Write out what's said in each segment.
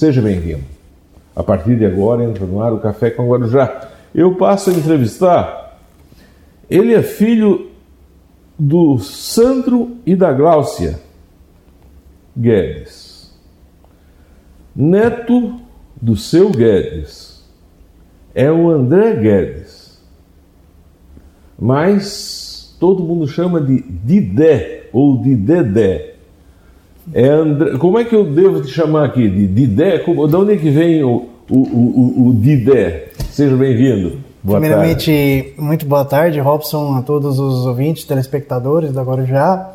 Seja bem-vindo. A partir de agora entra no ar o Café com Guarujá. Eu passo a entrevistar. Ele é filho do Sandro e da Gláucia Guedes. Neto do seu Guedes. É o André Guedes. Mas todo mundo chama de Didé ou de Dedé. É André, como é que eu devo te chamar aqui? De Didé? Como, de onde é que vem o, o, o, o Didé? Seja bem-vindo. Boa Primeiramente, tarde. muito boa tarde, Robson, a todos os ouvintes, telespectadores da Guarujá.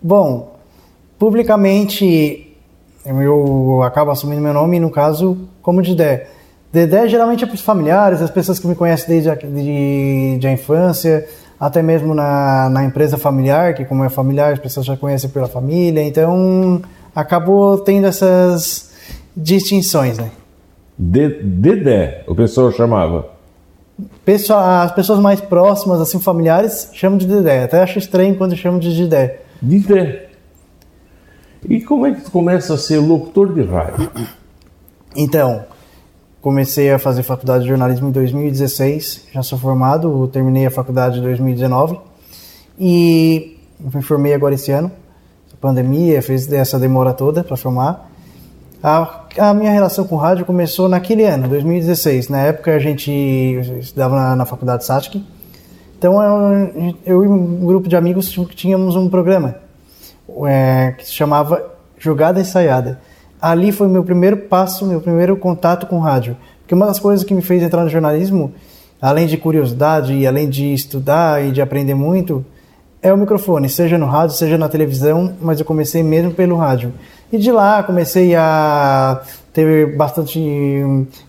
Bom, publicamente eu acabo assumindo meu nome, no caso, como Didé. Dedé geralmente é para os familiares, as pessoas que me conhecem desde a, de, de a infância, até mesmo na, na empresa familiar, que como é familiar, as pessoas já conhecem pela família, então acabou tendo essas distinções, né? De, Dedé, o pessoal chamava? Pessoa, as pessoas mais próximas, assim, familiares, chamam de Dedé. Até acho estranho quando chamam de Dedé. Dedé. E como é que tu começa a ser locutor de rádio? Então, Comecei a fazer faculdade de jornalismo em 2016, já sou formado, terminei a faculdade em 2019 e me formei agora esse ano. A pandemia fez essa demora toda para formar. A, a, minha relação com rádio começou naquele ano, 2016. Na época a gente estudava na, na faculdade SATIC. Então eu, eu, e um grupo de amigos tínhamos um programa é, que se chamava Jogada Ensaiada ali foi meu primeiro passo, meu primeiro contato com rádio. Porque uma das coisas que me fez entrar no jornalismo, além de curiosidade e além de estudar e de aprender muito, é o microfone, seja no rádio, seja na televisão, mas eu comecei mesmo pelo rádio. E de lá comecei a ter bastante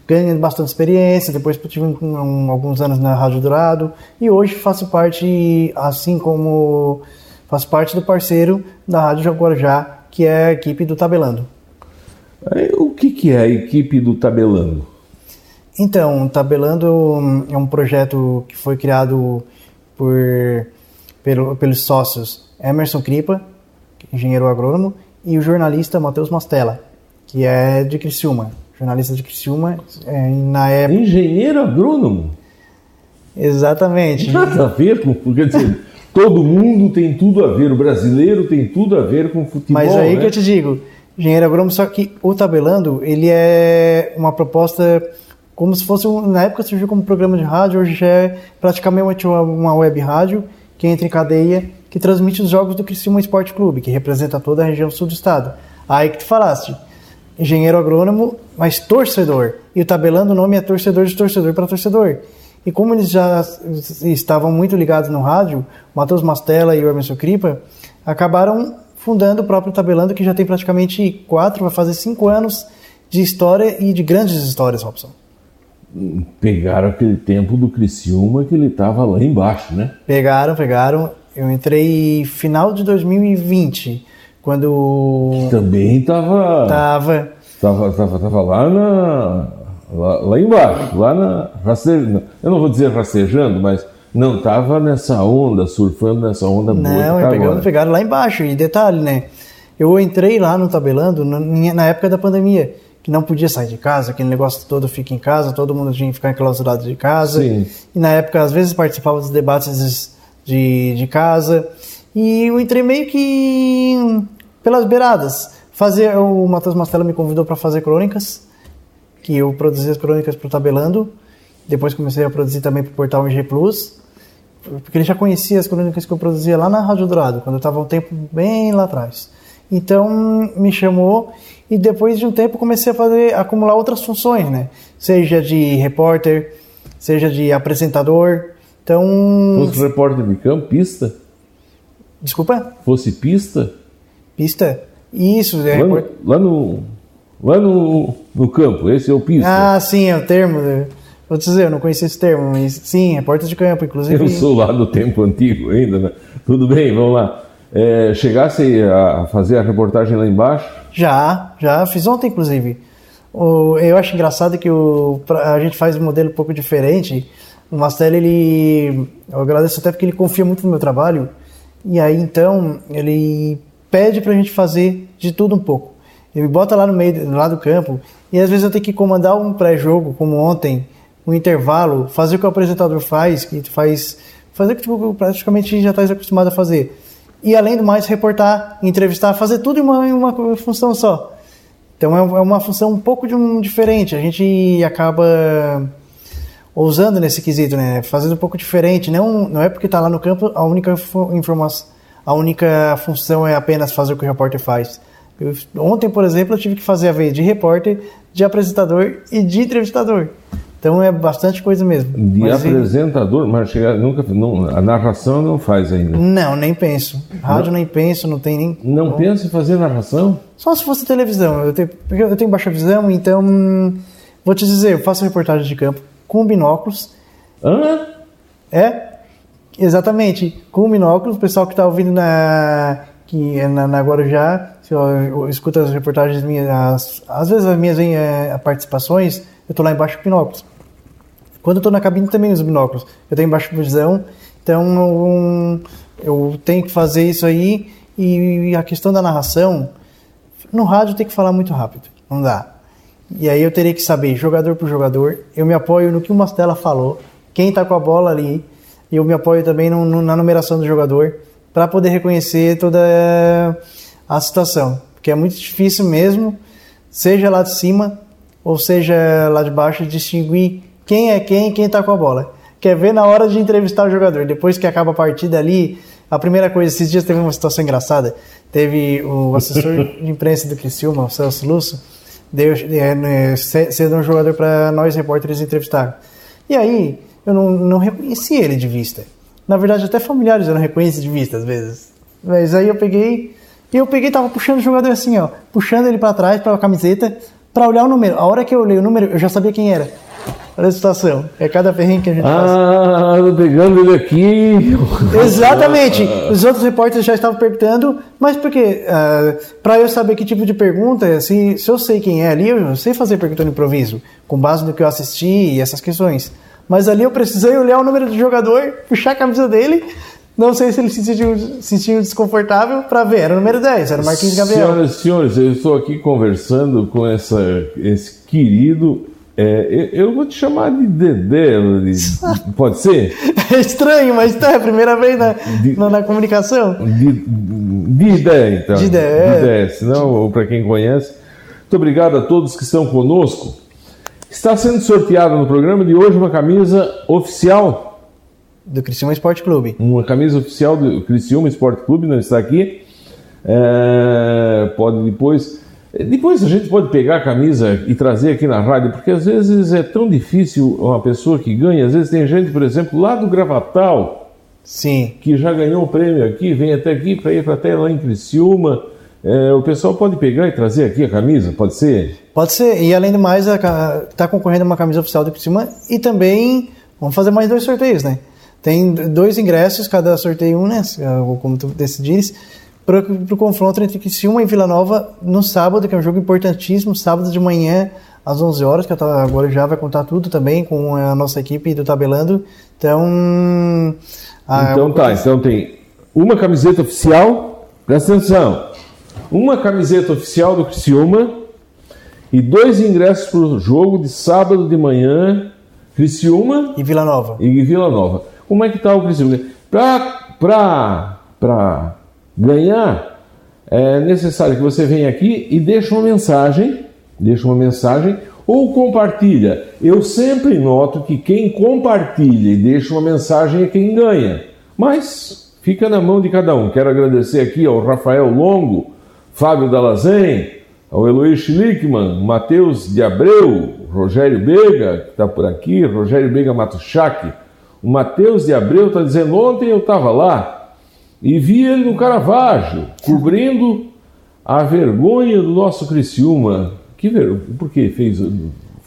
ganhando bastante experiência, depois tive um, alguns anos na Rádio Dourado e hoje faço parte, assim como faço parte do parceiro da Rádio Guarujá, que é a equipe do Tabelando. O que, que é a equipe do Tabelando? Então, o Tabelando é um projeto que foi criado por, pelo, pelos sócios Emerson Cripa, engenheiro agrônomo, e o jornalista Matheus Mastella, que é de Criciúma, jornalista de Criciúma, é, na época... Engenheiro agrônomo? Exatamente. Nada a ver com... Quer dizer, todo mundo tem tudo a ver, o brasileiro tem tudo a ver com futebol, Mas aí né? que eu te digo engenheiro agrônomo, só que o Tabelando, ele é uma proposta como se fosse, na época surgiu como programa de rádio, hoje é praticamente uma web rádio que entra em cadeia, que transmite os jogos do Criciúma Esporte Clube, que representa toda a região sul do estado. Aí que tu falaste, engenheiro agrônomo, mas torcedor. E o Tabelando o nome é torcedor de torcedor para torcedor. E como eles já estavam muito ligados no rádio, Matheus Mastella e o Emerson Cripa acabaram fundando o próprio Tabelando, que já tem praticamente quatro, vai fazer cinco anos de história e de grandes histórias, Robson. Pegaram aquele tempo do Criciúma que ele estava lá embaixo, né? Pegaram, pegaram. Eu entrei final de 2020, quando... Que também estava... Tava. Tava, tava, tava lá na... Lá, lá embaixo, lá na... Eu não vou dizer rastejando, mas não estava nessa onda, surfando nessa onda boa. Não, tá pegando, pegaram lá embaixo. E detalhe, né? Eu entrei lá no tabelando na época da pandemia, que não podia sair de casa, aquele negócio todo fica em casa, todo mundo tinha que ficar enclausurado de casa. Sim. E na época, às vezes, participava dos debates de, de casa. E eu entrei meio que pelas beiradas. Fazer, o Matheus Mastella me convidou para fazer crônicas, que eu produzi as crônicas para o Tabelando. Depois comecei a produzir também para o portal IG Plus porque ele já conhecia as crônicas que eu produzia lá na Rádio Dourado, quando eu estava um tempo bem lá atrás. Então me chamou e depois de um tempo comecei a fazer a acumular outras funções, né? Seja de repórter, seja de apresentador. Então. Fosse repórter de campo, pista? Desculpa? Fosse pista? Pista? Isso, é lá, no, lá no lá no, no campo, esse é o pista. Ah, sim, é o termo. Vou te dizer, eu não conhecia esse termo, mas sim, repórter de campo, inclusive. Eu sou lá do tempo antigo ainda, né? Tudo bem, vamos lá. É, chegasse a fazer a reportagem lá embaixo? Já, já, fiz ontem, inclusive. O, eu acho engraçado que o, a gente faz um modelo um pouco diferente. O Mastel, ele. Eu agradeço até porque ele confia muito no meu trabalho. E aí, então, ele pede pra gente fazer de tudo um pouco. Ele bota lá no meio, lá do campo, e às vezes eu tenho que comandar um pré-jogo, como ontem, um intervalo, fazer o que o apresentador faz, que faz fazer o que tipo, praticamente já está acostumado a fazer. E além do mais, reportar, entrevistar, fazer tudo em uma, em uma função só. Então é, é uma função um pouco de um, diferente. A gente acaba ousando nesse quesito, né? Fazendo um pouco diferente. Não, não é porque está lá no campo a única informação, a única função é apenas fazer o que o repórter faz. Eu, ontem, por exemplo, eu tive que fazer a vez de repórter, de apresentador e de entrevistador. Então é bastante coisa mesmo. De mas, apresentador, mas nunca, não, a narração não faz ainda. Não, nem penso. Rádio não. nem penso, não tem nem. Não, pensa em fazer narração? Só se fosse televisão. Eu tenho, eu tenho baixa visão, então vou te dizer, eu faço reportagem de campo com binóculos. Hã? É, exatamente, com binóculos. O pessoal que está ouvindo na que é na, na Guarujá, se eu, eu escuto as reportagens minhas, as, às vezes as minhas é, participações, eu estou lá embaixo com binóculos. Quando eu estou na cabine também uso binóculos. Eu tenho baixa visão, então eu tenho que fazer isso aí. E a questão da narração, no rádio tem que falar muito rápido, não dá. E aí eu teria que saber jogador por jogador. Eu me apoio no que o Mastella falou, quem está com a bola ali. E eu me apoio também no, no, na numeração do jogador para poder reconhecer toda a situação, porque é muito difícil mesmo, seja lá de cima ou seja lá de baixo, distinguir quem é quem e quem está com a bola. Quer ver na hora de entrevistar o jogador, depois que acaba a partida ali, a primeira coisa, esses dias teve uma situação engraçada, teve o assessor de imprensa do Criciúma, o Celso Lúcio, deu, é, sendo um jogador para nós repórteres entrevistar. E aí, eu não, não reconheci ele de vista. Na verdade, até familiares eu não reconheço de vista às vezes. Mas aí eu peguei. E eu peguei tava puxando o jogador assim, ó. Puxando ele para trás, para a camiseta, para olhar o número. A hora que eu olhei o número, eu já sabia quem era. Olha a situação. É cada ferrinho que a gente ah, faz. Ah, tô pegando ele aqui. Exatamente. Os outros repórteres já estavam perguntando, mas por quê? Uh, para eu saber que tipo de pergunta, se, se eu sei quem é ali, eu sei fazer pergunta no improviso, com base no que eu assisti e essas questões. Mas ali eu precisei olhar o número do jogador, puxar a camisa dele. Não sei se ele se sentiu, se sentiu desconfortável para ver. Era o número 10, era o Marquinhos Gabriel. Senhoras e senhores, eu estou aqui conversando com essa, esse querido. É, eu vou te chamar de Dedé, pode ser? É estranho, mas tá, é a primeira vez na, de, na, na, comunicação. De, de ideia, então. De ideia. De ideia, senão, para quem conhece. Muito obrigado a todos que estão conosco. Está sendo sorteada no programa de hoje uma camisa oficial do Criciúma Esporte Clube. Uma camisa oficial do Criciúma Esporte Clube, não está aqui. É, pode depois. Depois a gente pode pegar a camisa e trazer aqui na rádio, porque às vezes é tão difícil uma pessoa que ganha. Às vezes tem gente, por exemplo, lá do Gravatal, Sim. que já ganhou o prêmio aqui, vem até aqui para ir para até lá em Criciúma. É, o pessoal pode pegar e trazer aqui a camisa, pode ser? Pode ser, e além do mais, está concorrendo a uma camisa oficial do Criciúma e também vamos fazer mais dois sorteios, né? Tem dois ingressos, cada sorteio um, né? Como tu decidires, para o confronto entre Criciúma e Vila Nova no sábado, que é um jogo importantíssimo, sábado de manhã às 11 horas, que agora já vai contar tudo também com a nossa equipe do Tabelando. Então. então tá, então tem uma camiseta oficial, presta atenção, uma camiseta oficial do Criciúma e dois ingressos para o jogo de sábado de manhã, Criciúma e Vila Nova. E Vila Nova. Como é que está o Criciúma? Para ganhar, é necessário que você venha aqui e deixe uma mensagem, deixe uma mensagem ou compartilha. Eu sempre noto que quem compartilha e deixa uma mensagem é quem ganha. Mas fica na mão de cada um. Quero agradecer aqui ao Rafael Longo, Fábio Dalazen, ao Eloy Schlickman, Matheus de Abreu, Rogério Bega, que está por aqui, Rogério Bega Matuchak. O Matheus de Abreu está dizendo: ontem eu estava lá e vi ele no Caravaggio, cobrindo a vergonha do nosso Criciúma. Que ver... Por que fez?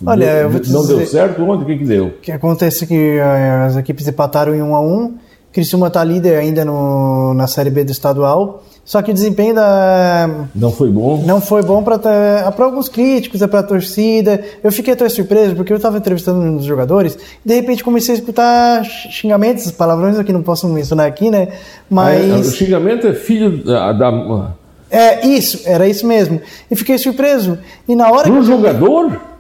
Olha, eu vou não dizer, deu certo? Onde? O que, que deu? O que acontece é que eh, as equipes empataram em 1 a 1 Criciúma está líder ainda no, na Série B do estadual. Só que o desempenho da. Não foi bom? Não foi bom para alguns críticos, para a torcida. Eu fiquei até surpreso, porque eu estava entrevistando um dos jogadores e de repente comecei a escutar xingamentos, palavrões que não posso mencionar aqui, né? Mas. o xingamento é filho da. da É, isso, era isso mesmo. E fiquei surpreso. E na hora Um jogador?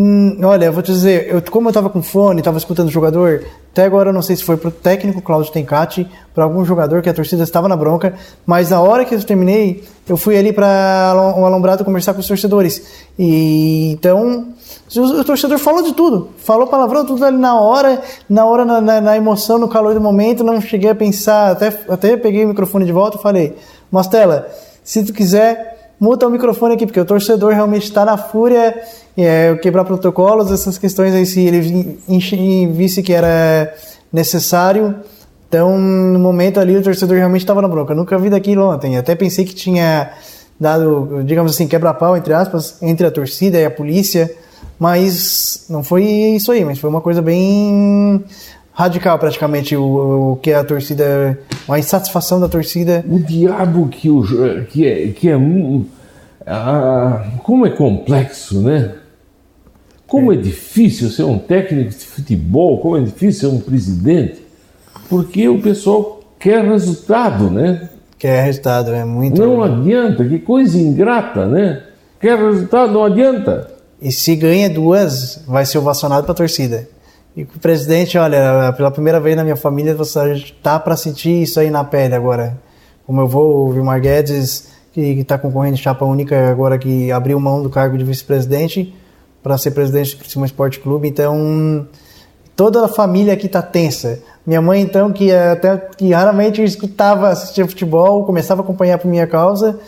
Hum, olha, vou te dizer, eu, como eu tava com fone, tava escutando o jogador, até agora eu não sei se foi pro técnico Cláudio Tencati, para algum jogador que a torcida estava na bronca, mas na hora que eu terminei, eu fui ali para o Alombrado conversar com os torcedores. E então, o, o torcedor falou de tudo, falou palavrão tudo ali na hora, na hora, na, na, na emoção, no calor do momento, não cheguei a pensar, até, até peguei o microfone de volta e falei, Mastela, se tu quiser, muta o microfone aqui, porque o torcedor realmente está na fúria, é, quebrar protocolos, essas questões aí, se ele visse que era necessário. Então, no momento ali, o torcedor realmente estava na bronca. Nunca vi daquilo ontem. Até pensei que tinha dado, digamos assim, quebra-pau, entre aspas, entre a torcida e a polícia, mas não foi isso aí, mas foi uma coisa bem radical, praticamente, o, o que a torcida, a insatisfação da torcida O diabo que, o, que é. Que é ah, como é complexo, né? Como é difícil ser um técnico de futebol, como é difícil ser um presidente, porque o pessoal quer resultado, né? que é resultado, é muito. Não adianta, que coisa ingrata, né? Quer resultado, não adianta. E se ganha duas, vai ser ovacionado para a torcida. E o presidente, olha, pela primeira vez na minha família, você tá para sentir isso aí na pele agora. Como eu vou, o Vilmar Guedes, que está concorrendo em chapa única agora, que abriu mão do cargo de vice-presidente para ser presidente do Criciúma Esporte Clube. Então, toda a família aqui tá tensa. Minha mãe, então, que até que raramente escutava, assistia futebol, começava a acompanhar por minha causa,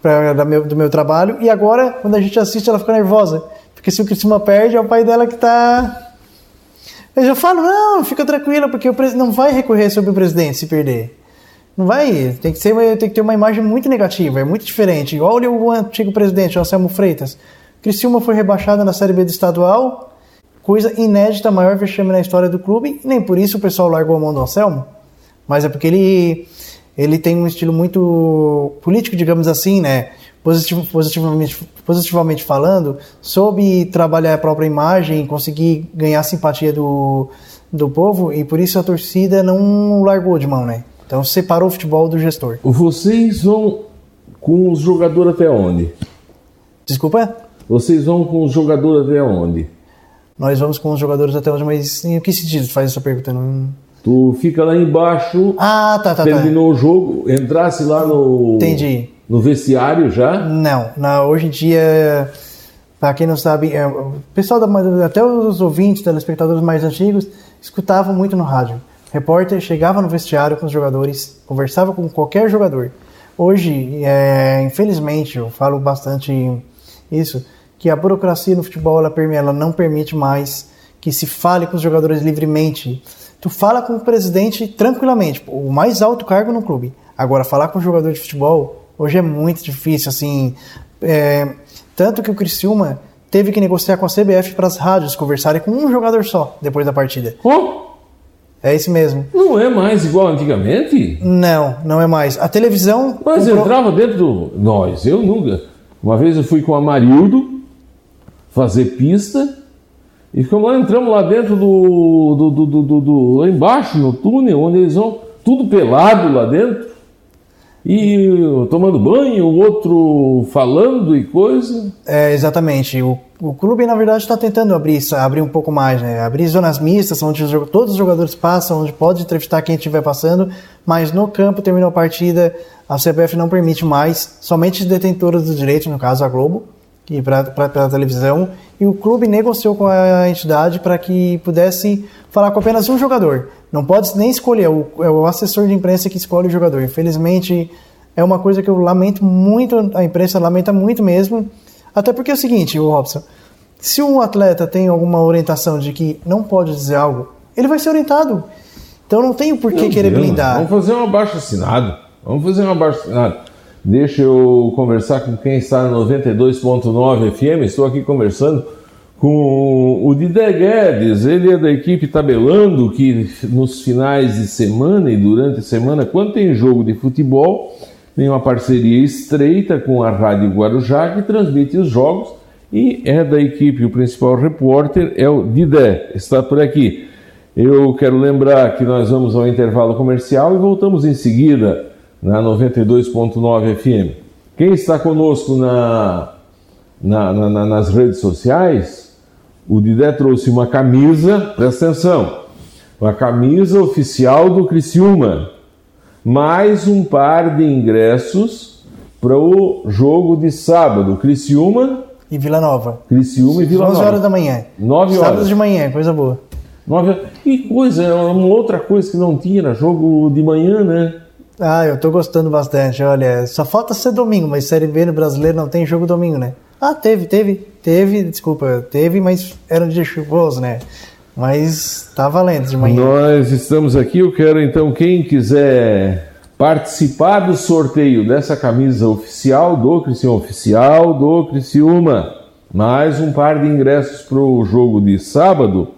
pra, da meu, do meu trabalho, e agora, quando a gente assiste, ela fica nervosa. Porque se o Criciúma perde, é o pai dela que tá. Eu já falo, não, fica tranquila, porque o presidente não vai recorrer sobre o presidente se perder. Não vai, tem que, ser, tem que ter uma imagem muito negativa, é muito diferente. Olha o antigo presidente, Anselmo Freitas. Criciúma foi rebaixada na Série B do estadual, coisa inédita, maior vexame na história do clube, nem por isso o pessoal largou a mão do Anselmo, mas é porque ele, ele tem um estilo muito político, digamos assim, né? Positiv, positivamente, positivamente falando, soube trabalhar a própria imagem, conseguir ganhar a simpatia do, do povo, e por isso a torcida não largou de mão, né? Então separou o futebol do gestor. Vocês vão com os jogadores até onde? Desculpa? Vocês vão com os jogadores até onde? Nós vamos com os jogadores até hoje, mas em que sentido faz essa pergunta? Não... Tu fica lá embaixo, Ah, tá, tá, tá. terminou o jogo, entrasse lá no, Entendi. No vestiário já. Não, hoje em dia, para quem não sabe, é, o pessoal, da, até os ouvintes, telespectadores mais antigos, escutavam muito no rádio. Repórter chegava no vestiário com os jogadores, conversava com qualquer jogador. Hoje, é, infelizmente, eu falo bastante isso, que a burocracia no futebol ela, ela não permite mais que se fale com os jogadores livremente. Tu fala com o presidente tranquilamente, o mais alto cargo no clube. Agora, falar com o jogador de futebol hoje é muito difícil, assim. é, tanto que o Criciúma teve que negociar com a CBF para as rádios conversarem com um jogador só depois da partida. Oh, É isso mesmo. não é mais igual antigamente? Não, não é mais. A televisão. Mas comprou- entrava dentro do. Nós, eu nunca. Uma vez eu fui com o Amarildo fazer pista e ficamos lá, entramos lá dentro do, do, do, do, do- do- lá embaixo, no túnel, onde eles vão, tudo pelado lá dentro. E tomando banho, o outro falando e coisa. É, exatamente. O, o clube, na verdade, está tentando abrir, abrir um pouco mais, né? Abrir zonas mistas, onde os todos os jogadores passam, onde pode entrevistar quem estiver passando, mas no campo, terminou a partida, a CBF não permite mais, somente os detentores dos direitos, no caso a Globo, e para a televisão, e o clube negociou com a entidade para que pudesse falar com apenas um jogador. Não pode nem escolher, o, é o assessor de imprensa que escolhe o jogador. Infelizmente, é uma coisa que eu lamento muito, a imprensa lamenta muito mesmo, até porque é o seguinte, o Robson, se um atleta tem alguma orientação de que não pode dizer algo, ele vai ser orientado. Então não tem por que querer Deus, blindar. Vamos fazer um abaixo assinado. Vamos fazer um abaixo assinado. Deixa eu conversar com quem está no 92.9 FM. Estou aqui conversando com o Didé Guedes. Ele é da equipe Tabelando, que nos finais de semana e durante a semana, quando tem jogo de futebol, tem uma parceria estreita com a Rádio Guarujá, que transmite os jogos. E é da equipe, o principal repórter é o Didé, está por aqui. Eu quero lembrar que nós vamos ao intervalo comercial e voltamos em seguida na 92.9 FM. Quem está conosco na, na, na, nas redes sociais, o Didé trouxe uma camisa, presta atenção, uma camisa oficial do Criciúma, mais um par de ingressos para o jogo de sábado, Criciúma e Vila Nova. Criciúma e Vila 11 Nova. 11 horas da manhã. 9 horas. Sábado de manhã, coisa boa. 9 E coisa, uma outra coisa que não tinha, era jogo de manhã, né? Ah, eu tô gostando bastante. Olha, só falta ser domingo, mas Série B no brasileiro não tem jogo domingo, né? Ah, teve, teve, teve, desculpa, teve, mas era um dia chuvoso, né? Mas tá valendo de manhã. Nós estamos aqui, eu quero então, quem quiser participar do sorteio dessa camisa oficial do Criciúma, oficial do Criciúma, mais um par de ingressos para o jogo de sábado,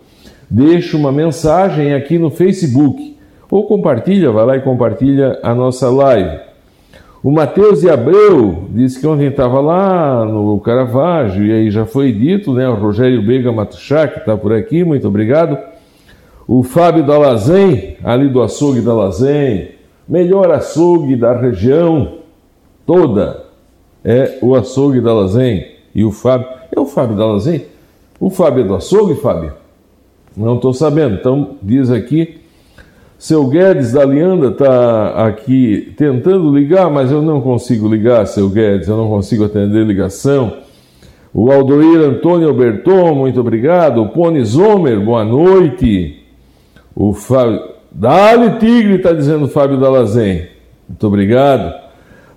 deixa uma mensagem aqui no Facebook ou compartilha, vai lá e compartilha a nossa live. O Matheus de Abreu disse que ontem estava lá no Caravaggio, e aí já foi dito, né? O Rogério Bega Matuchá, que está por aqui, muito obrigado. O Fábio Dalazen, ali do açougue Dalazen, melhor açougue da região toda, é o açougue Dalazen. E o Fábio, é o Fábio Dalazen? O Fábio é do açougue, Fábio? Não estou sabendo, então diz aqui seu Guedes da Lianda está aqui tentando ligar, mas eu não consigo ligar, seu Guedes, eu não consigo atender ligação. O Aldoir Antônio Alberton, muito obrigado. O Pony Zomer, boa noite. O Fábio. Dali Tigre, está dizendo Fábio Dalazen. Muito obrigado.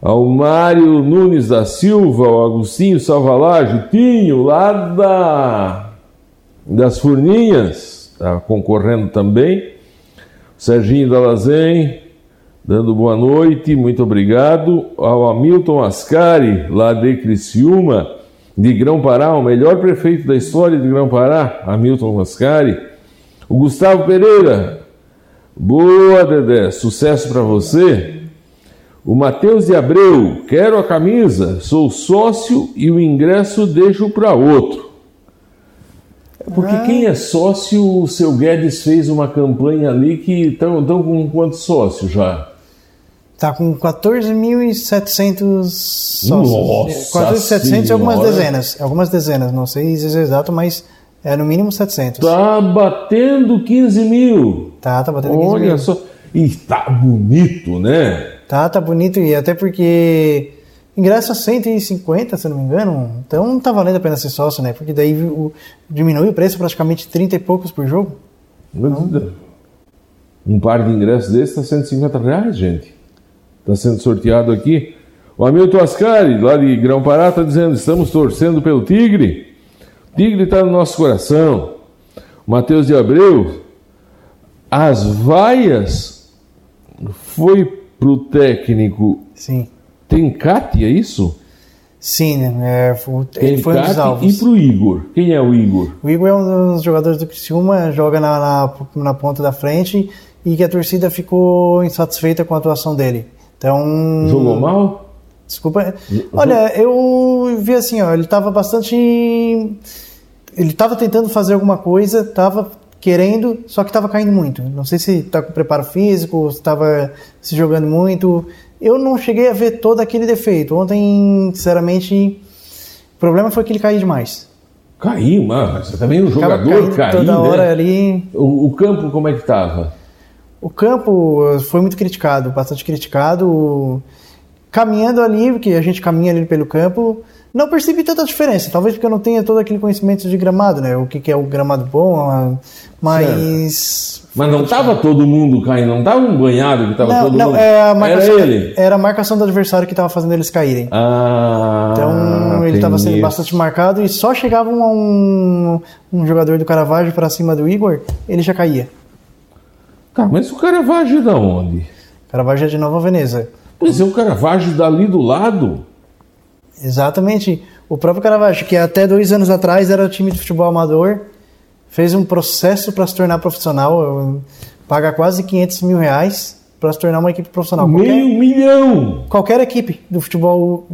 Ao Mário Nunes da Silva, o Agostinho Salvalage, Tinho, lá da, das Furninhas, está concorrendo também. Serginho Dalazen, dando boa noite, muito obrigado. Ao Hamilton Ascari, lá de Criciúma, de Grão-Pará, o melhor prefeito da história de Grão-Pará, Hamilton Ascari. O Gustavo Pereira, boa Dedé, sucesso para você. O Matheus de Abreu, quero a camisa, sou sócio e o ingresso deixo para outro. Porque ah. quem é sócio, o seu Guedes fez uma campanha ali que estão com quantos sócios já? Tá com 14.700 sócios. Nossa 14.700 e algumas dezenas. Algumas dezenas, não sei se é exato, mas é no mínimo 700. Tá batendo 15 mil. Tá, tá batendo 15 Olha mil. Olha só. E tá bonito, né? Tá, tá bonito. E até porque ingresso a 150, se não me engano. Então não tá valendo a pena ser sócio, né? Porque daí o, diminui o preço praticamente 30 e poucos por jogo. Então, um par de ingressos desse está 150 reais, gente. Está sendo sorteado aqui. O Hamilton Ascari, lá de Grão Pará, está dizendo: estamos torcendo pelo Tigre. O Tigre está no nosso coração. O Matheus de Abreu, as vaias foi para o técnico. Sim tem Cátia, é isso? Sim? É, foi, ele foi um dos alvos. E pro Igor? Quem é o Igor? O Igor é um dos jogadores do Criciúma, joga na, na, na, ponta da frente e que a torcida ficou insatisfeita com a atuação dele. Então. Jogou mal? Desculpa. Olha, eu vi assim, ó, ele estava bastante. Ele estava tentando fazer alguma coisa, estava querendo, só que estava caindo muito. Não sei se está com preparo físico, se estava se jogando muito. Eu não cheguei a ver todo aquele defeito. Ontem, sinceramente, o problema foi que ele caiu demais. Caiu, mas você também um jogador caiu, toda né? hora ali. O, o, campo como é que estava? O campo foi muito criticado, bastante criticado. Caminhando ali, porque a gente caminha ali pelo campo, não percebi tanta diferença. Talvez porque eu não tenha todo aquele conhecimento de gramado, né? O que, que é o gramado bom, mas. Mas não estava todo mundo caindo, não estava um banhado que estava todo não, mundo. É marcação, era ele. Era a marcação do adversário que estava fazendo eles caírem. Ah, então ele estava sendo bastante marcado e só chegava um, um jogador do Caravaggio para cima do Igor, ele já caía. Tá, mas o Caravaggio é da onde? Caravaggio é de Nova Veneza. Pois é, o Caravaggio dali do lado. Exatamente. O próprio Caravaggio, que até dois anos atrás era time de futebol amador, fez um processo para se tornar profissional, paga quase 500 mil reais para se tornar uma equipe profissional. Meio qualquer, milhão! Qualquer equipe do futebol,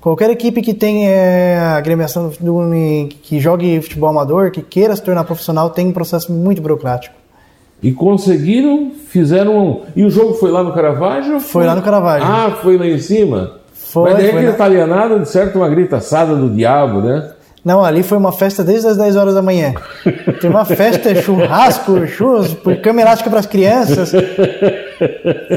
qualquer equipe que tenha é, agremiação do, que jogue futebol amador, que queira se tornar profissional, tem um processo muito burocrático. E conseguiram, fizeram um... E o jogo foi lá no Caravaggio? Foi, foi lá no Caravaggio. Ah, foi lá em cima? Foi, Mas daí foi aquele na- italianado, de certo, uma gritaçada do diabo, né? Não, ali foi uma festa desde as 10 horas da manhã. Tem uma festa, churrasco, churros, cama elástica para as crianças.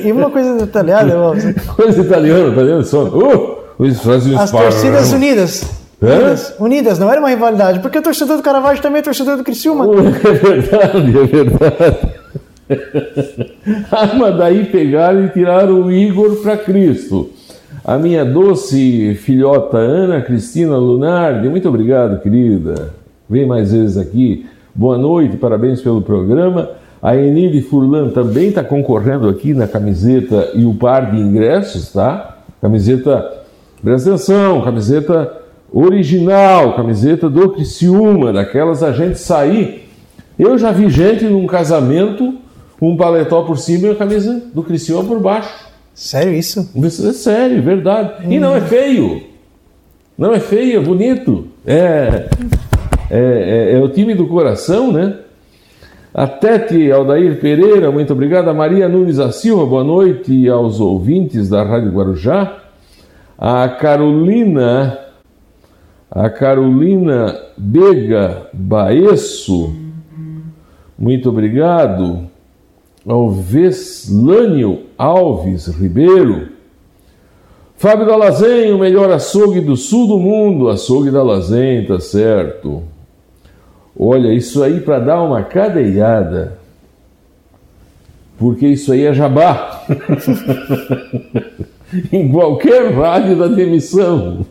E uma coisa detalhada, ó, Coisa italiana, tá vendo? Só, uh, os fazem as torcidas unidas. Unidas, unidas, não era uma rivalidade, porque o torcedor do Caravaggio também é torcedor do Criciúma. É verdade, é verdade. ah, mas daí pegaram e tiraram o Igor para Cristo. A minha doce filhota Ana Cristina Lunardi, muito obrigado, querida. Vem mais vezes aqui. Boa noite, parabéns pelo programa. A Enide Furlan também está concorrendo aqui na camiseta e o par de ingressos, tá? Camiseta, presta atenção, camiseta original, camiseta do Criciúma, daquelas a gente sair. Eu já vi gente num casamento, um paletó por cima e a camisa do Criciúma por baixo. Sério isso? Isso é sério, verdade. E não é feio. Não é feio, é bonito. É, é, é- é o time do coração, né? A Tete Aldair Pereira, muito obrigado. A Maria Nunes da Silva, boa noite aos ouvintes da Rádio Guarujá. A Carolina, a Carolina Bega Baesso, muito obrigado. Ao Veslânio Alves Ribeiro. Fábio da Lazen, o melhor açougue do sul do mundo. Açougue da Lazen, tá certo. Olha, isso aí para dar uma cadeirada. Porque isso aí é jabá. em qualquer rádio da demissão.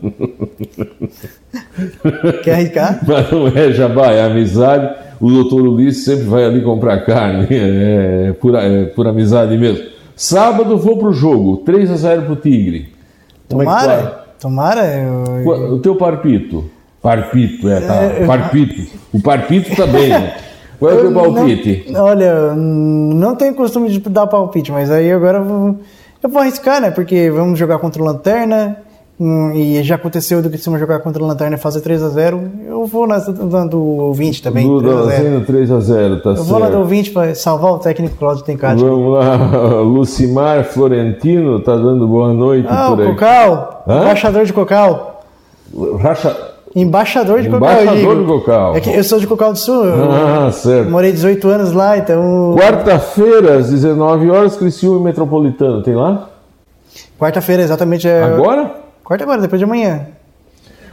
Quer arriscar? Mas não é jabá, é amizade. O doutor Ulisses sempre vai ali comprar carne. É por, é por amizade mesmo. Sábado vou pro jogo. 3 a 0 pro Tigre. É Tomara, tá? tomara. eu- O teu parpito. Parpito, é, tá. Parpito. O parpito tá bem, né? Qual é o teu Eu palpite? Não, olha, não tenho costume de dar palpite, mas aí agora eu vou, eu vou arriscar, né? Porque vamos jogar contra o Lanterna, hum, e já aconteceu do que se jogar contra o Lanterna e fazer 3x0. Eu vou na do 20 também. Do 3 a 0. Dalaseno 3 a 0 tá Eu vou na do certo. 20 para salvar o técnico Claudio Tencati. Vamos lá, Lucimar Florentino tá dando boa noite Ah, por o aí. Cocal, Hã? embaixador de Cocal. Racha... Embaixador de Cocal. Embaixador eu digo. de Cocal. É que eu sou de Cocal do Sul. Ah, certo. morei 18 anos lá, então. Quarta-feira, às 19 horas, Criciúma e Metropolitano. Tem lá? Quarta-feira, exatamente. É... Agora? Quarta agora, depois de amanhã.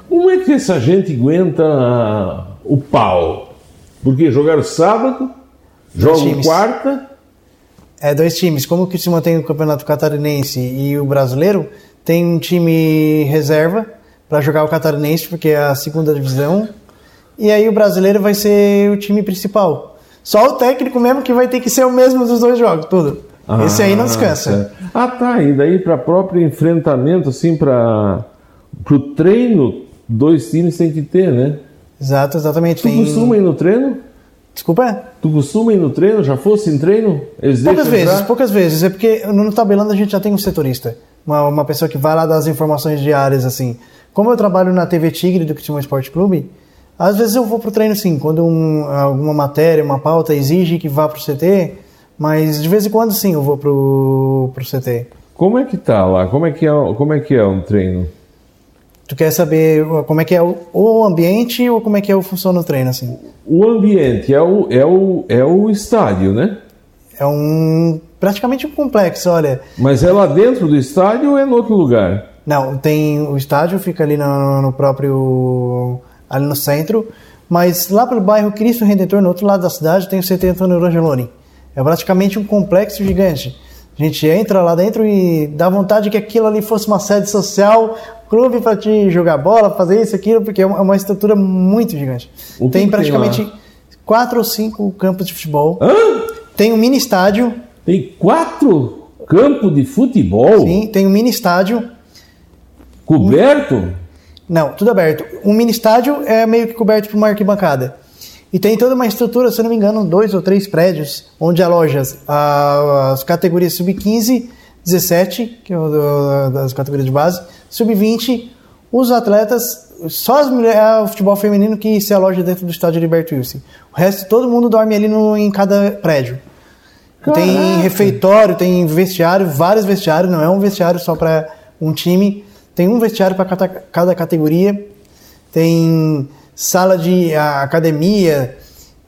Como é que essa gente aguenta o pau? Porque jogaram sábado, jogam quarta. É, dois times. Como que se mantém o Campeonato Catarinense e o Brasileiro, tem um time reserva para jogar o Catarinense, porque é a segunda divisão. E aí o Brasileiro vai ser o time principal. Só o técnico mesmo que vai ter que ser o mesmo dos dois jogos, tudo. Esse aí não descansa. certo. Ah, tá. E daí para próprio enfrentamento, assim, para o treino, dois times tem que ter, né? Exato, exatamente. Tu Tem... costuma ir no treino? Desculpa? Tu costuma ir no treino? Já fosse em treino? Eles Poucas vezes, entrar? poucas vezes. É porque no tabelando a gente já tem um setorista. Uma, uma pessoa que vai lá dar as informações diárias, assim. Como eu trabalho na TV Tigre do Criciúma Esporte Clube, às vezes eu vou pro treino sim, quando um- alguma matéria, uma pauta exige que vá pro CT, mas de vez em quando sim eu vou pro, pro CT. Como é que tá lá? Como é que é, como é que é um treino? Tu quer saber como é que é o, o ambiente ou como é que é o funciona o treino, assim? O ambiente é o, é o, é o estádio, né? É um praticamente um complexo, olha. Mas é lá dentro do estádio ou é em outro lugar? Não, tem o estádio, fica ali no, no próprio. ali no centro, mas lá pelo bairro Cristo Redentor, no outro lado da cidade, tem o CT Antônio Rangeloni. É praticamente um complexo gigante. A gente entra lá dentro e dá vontade que aquilo ali fosse uma sede social, clube para te jogar bola, fazer isso, aquilo, porque é uma é estrutura muito gigante. O tem tem praticamente lá? quatro ou cinco campos de futebol. Hã? Tem um mini estádio, Tem quatro campos de futebol sim, tem um mini estádio. Coberto? Não, tudo aberto. Um mini estádio é meio que coberto por uma arquibancada. E tem toda uma estrutura, se eu não me engano, dois ou três prédios, onde aloja a- as categorias sub-15, 17, que é das categorias de base, sub-20, os atletas, só as mulheres, é o futebol feminino que se aloja dentro do estádio Liberty Wilson. O resto, todo mundo dorme ali no, em cada prédio. Tem Caraca! refeitório, tem vestiário, vários vestiários, não é um vestiário só para um time. Tem um vestiário para cada, cada categoria, tem sala de academia,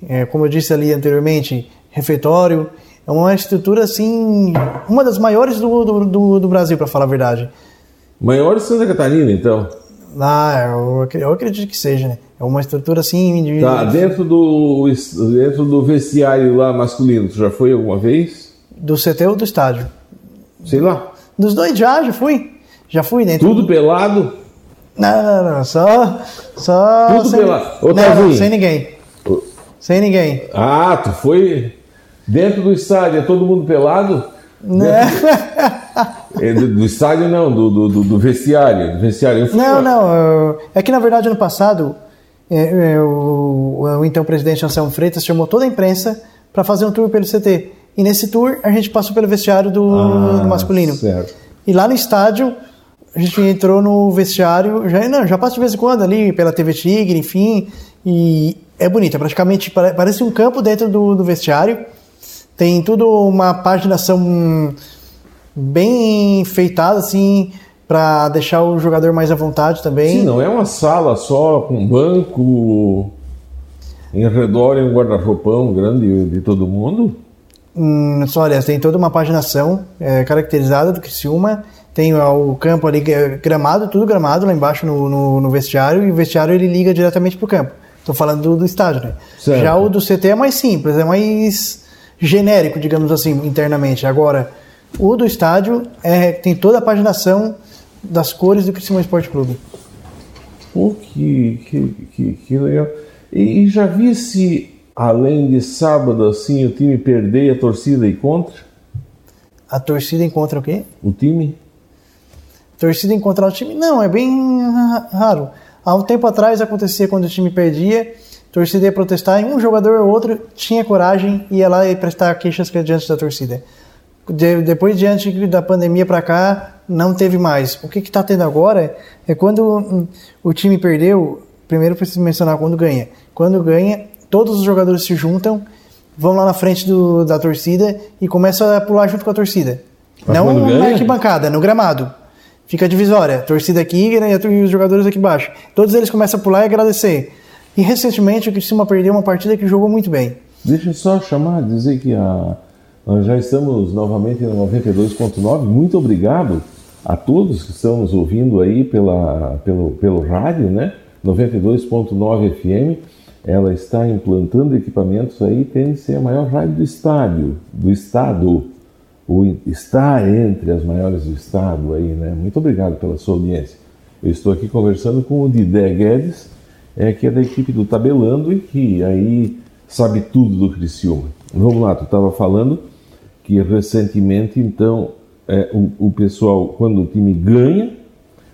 é, como eu disse ali anteriormente, refeitório. É uma estrutura assim, uma das maiores do, do, do, do Brasil, para falar a verdade. Maior de Santa Catarina, então? Ah, eu, eu, acredito que seja, né? É uma estrutura assim. De... Tá, dentro do, dentro do vestiário lá masculino, tu já foi alguma vez? Do CT ou do estádio? Sei lá. Dos dois já, já fui. Já fui dentro. Tudo pelado? Não, não, não. Só. só Tudo sem... pelado. Ô, não, sem ninguém. Sem ninguém. Ah, tu foi dentro do estádio, é todo mundo pelado? Né? É, do, do, estádio não, do, do, do vestiário. Do vestiário. Não, não. É que na verdade ano passado é, é, o, o, então presidente Anselmo Freitas chamou toda a imprensa para fazer um tour pelo CT. E nesse tour a gente passou pelo vestiário do, ah, do masculino. Certo. E lá no estádio a gente entrou no vestiário, já, não, já passa de vez em quando ali pela TV Tigre, enfim, e é bonito, é praticamente parece um campo dentro do, do vestiário. Tem tudo uma paginação bem feitada assim para deixar o jogador mais à vontade também. Sim, não é uma sala só com banco em redor e um guarda-roupão grande de todo mundo. Hum, só, aliás, tem toda uma paginação é, caracterizada do Criciúma. Tem o campo ali é gramado, tudo gramado lá embaixo no, no, no vestiário, e o vestiário ele liga diretamente pro campo. Estou falando do, do, estádio, né? Certo. Já o do CT é mais simples, é mais genérico, digamos assim, internamente. Agora, o do estádio é, tem toda a paginação das cores do Criciúma Esporte Clube. Pô, que, que, que, que legal. E, e, já vi se, além de sábado, assim, o time perder e a torcida encontra? A torcida encontra o quê? O time? Torcida encontrar o time? Não, é bem raro. Há um tempo atrás acontecia quando o time perdia, a torcida ia protestar e um jogador ou outro tinha coragem e ia lá e prestar queixas diante da torcida de, depois diante da pandemia para cá não teve mais. O que está tendo agora é quando o time perdeu. Primeiro preciso mencionar quando ganha. Quando ganha, todos os jogadores se juntam, vão lá na frente do, da torcida e começam a pular junto com a torcida. Mas não na arquibancada, no gramado. Fica divisória. Torcida aqui e os jogadores aqui embaixo. Todos eles começam a pular e agradecer. E recentemente o Criciúma perdeu uma partida que jogou muito bem. Deixa eu só chamar, dizer que a nós já estamos novamente no 92.9. Muito obrigado a todos que estão nos ouvindo aí pela, pelo, pelo rádio, né? 92.9 FM. Ela está implantando equipamentos aí, tem de ser a maior rádio do estádio, do estado. O, está entre as maiores do estado aí, né? Muito obrigado pela sua audiência. Eu estou aqui conversando com o Didé Guedes, é, que é da equipe do Tabelando e que aí sabe tudo do Criciúma. Vamos lá, tu estava falando que recentemente, então, é, o, o pessoal, quando o time ganha,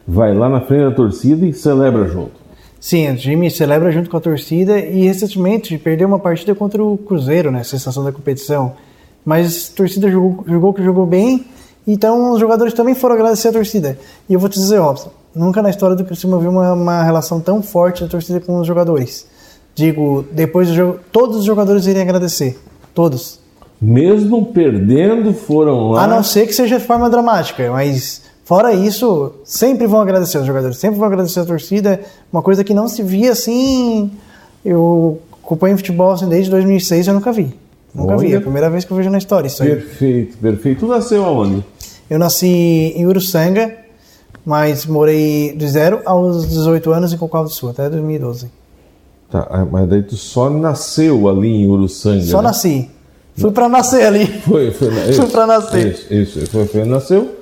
vai lá na frente da torcida e celebra junto. Sim, o time celebra junto com a torcida e recentemente perdeu uma partida contra o Cruzeiro, né? Sensação da competição. Mas a torcida jogou, jogou que jogou bem, então os jogadores também foram agradecer a torcida. E eu vou te dizer, Robson, nunca na história do Criciúma vi uma, uma relação tão forte da torcida com os jogadores. Digo, depois do jogo, todos os jogadores irem agradecer. Todos mesmo perdendo, foram lá. A não ser que seja de forma dramática, mas fora isso, sempre vão agradecer os jogadores, sempre vão agradecer a torcida. Uma coisa que não se via assim. Eu acompanho futebol assim, desde 2006 eu nunca vi. Nunca Olha. vi, é a primeira vez que eu vejo na história isso aí. Perfeito, perfeito. Tu nasceu aonde? Eu nasci em Uruçanga, mas morei de zero aos 18 anos em Cocal do Sul, até 2012. Tá, mas daí tu só nasceu ali em Uruçanga? Só né? nasci. Fui para nascer ali. Foi, foi. Isso, Fui para nascer. Isso, isso. Foi, foi, nasceu.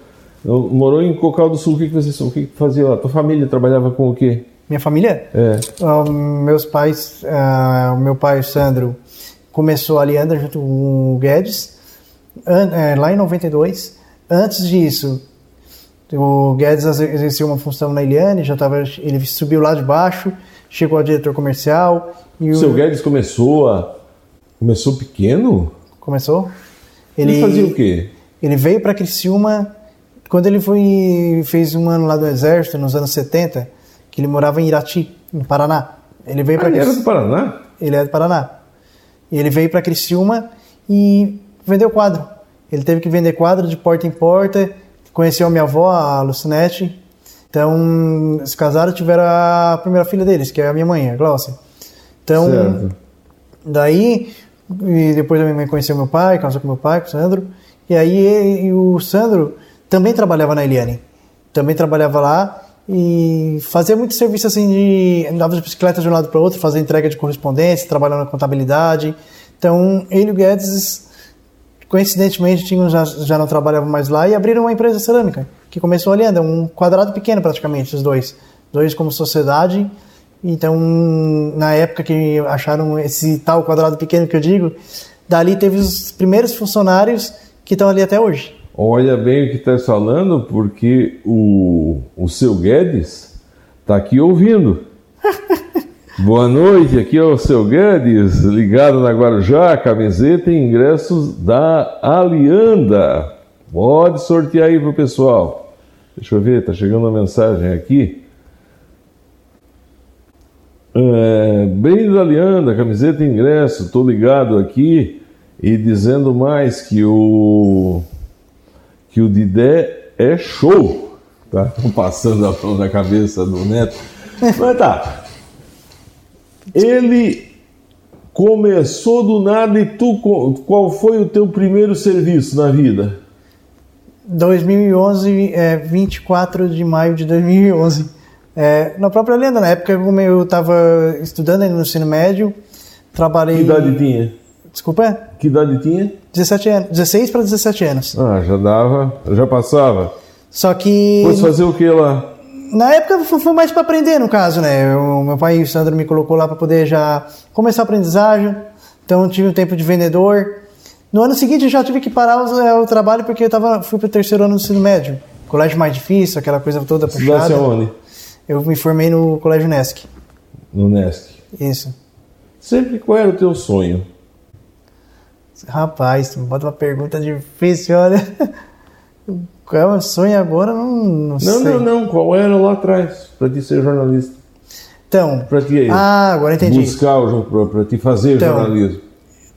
Morou em Cocal do Sul. O que, que você o que, que fazia lá? Tua família trabalhava com o quê? Minha família? É. Uh, meus pais, uh, meu pai, Sandro, começou ali anda junto com o Guedes, uh, lá em 92. Antes disso, o Guedes exercia uma função na Eliane, já tava, ele subiu lá de baixo, chegou a diretor comercial. E o seu Guedes começou a começou pequeno? Começou. Ele, ele fazia o quê? Ele veio para Criciúma quando ele foi fez um ano lá do exército nos anos 70, que ele morava em Irati, no Paraná. Ele veio para ah, ele era do Paraná? Ele é do Paraná. E ele veio para Criciúma e vendeu quadro. Ele teve que vender quadro de porta em porta. Conheceu a minha avó, a Lucinete. Então, se casaram tiveram a primeira filha deles, que é a minha mãe, a Glaucia. Então, Certo. daí, e depois a minha mãe conheceu meu pai, casou com meu pai, com o Sandro. E aí e o Sandro também trabalhava na Eliane. Também trabalhava lá e fazia muito serviço assim de andava de bicicleta de um lado para outro, fazia entrega de correspondência, trabalhava na contabilidade. Então, ele e o Guedes coincidentemente tinham, já, já não trabalhavam mais lá e abriram uma empresa cerâmica, que começou ali, ainda um quadrado pequeno praticamente, os dois. Dois como sociedade. Então, na época que acharam esse tal quadrado pequeno que eu digo, dali teve os primeiros funcionários que estão ali até hoje. Olha bem o que está falando, porque o, o seu Guedes está aqui ouvindo. Boa noite, aqui é o seu Guedes, ligado na Guarujá, camiseta e ingressos da Alianda. Pode sortear aí pro pessoal. Deixa eu ver, tá chegando uma mensagem aqui. É, bem da Alianda, camiseta e ingresso, tô ligado aqui e dizendo mais que o que o Didé é show. Tá passando a mão na cabeça do neto. Mas tá. Ele começou do nada e tu qual foi o teu primeiro serviço na vida? 2011, é, 24 de maio de 2011. É, na própria lenda, na época como eu estava estudando no ensino médio, trabalhei. Que idade tinha? Desculpa, Que idade tinha? 17 anos, 16 para 17 anos. Ah, já dava, já passava. Só que Fosse fazer o que lá? na época foi mais para aprender, no caso, né? O meu pai, o Sandro, me colocou lá para poder já começar a aprendizagem. Então tive um tempo de vendedor. No ano seguinte eu já tive que parar o, é, o trabalho porque eu tava, fui para o terceiro ano do ensino médio. Colégio mais difícil, aquela coisa toda puxada. aonde? Eu me formei no Colégio Nesc. No Nesc. Isso. Sempre qual era o teu sonho? Rapaz, bota uma pergunta difícil, olha. Qual é o sonho agora? Não, não, Não, sei. não, não. Qual era lá atrás para ti ser jornalista? Então, Para ti ah, agora entendi. buscar o para ti fazer Então, jornalismo.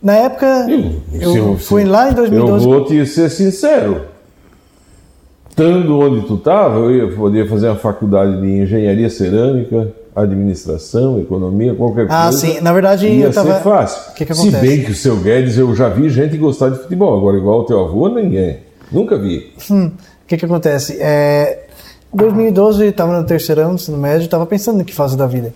Na época, eu, eu- fui se- lá em 2012. Eu vou te ser sincero. Estando onde tu estava, eu ia poder fazer uma faculdade de engenharia cerâmica, administração, economia, qualquer Ah, coisa. sim. Na verdade, ia tava. ser fácil. Que que Se bem que o seu Guedes, eu já vi gente gostar de futebol. Agora, igual o teu avô, ninguém. Nunca vi. Hum, o que que acontece? É, em 2012 eu estava no terceiro ano ensino médio, estava pensando no que fazer da vida.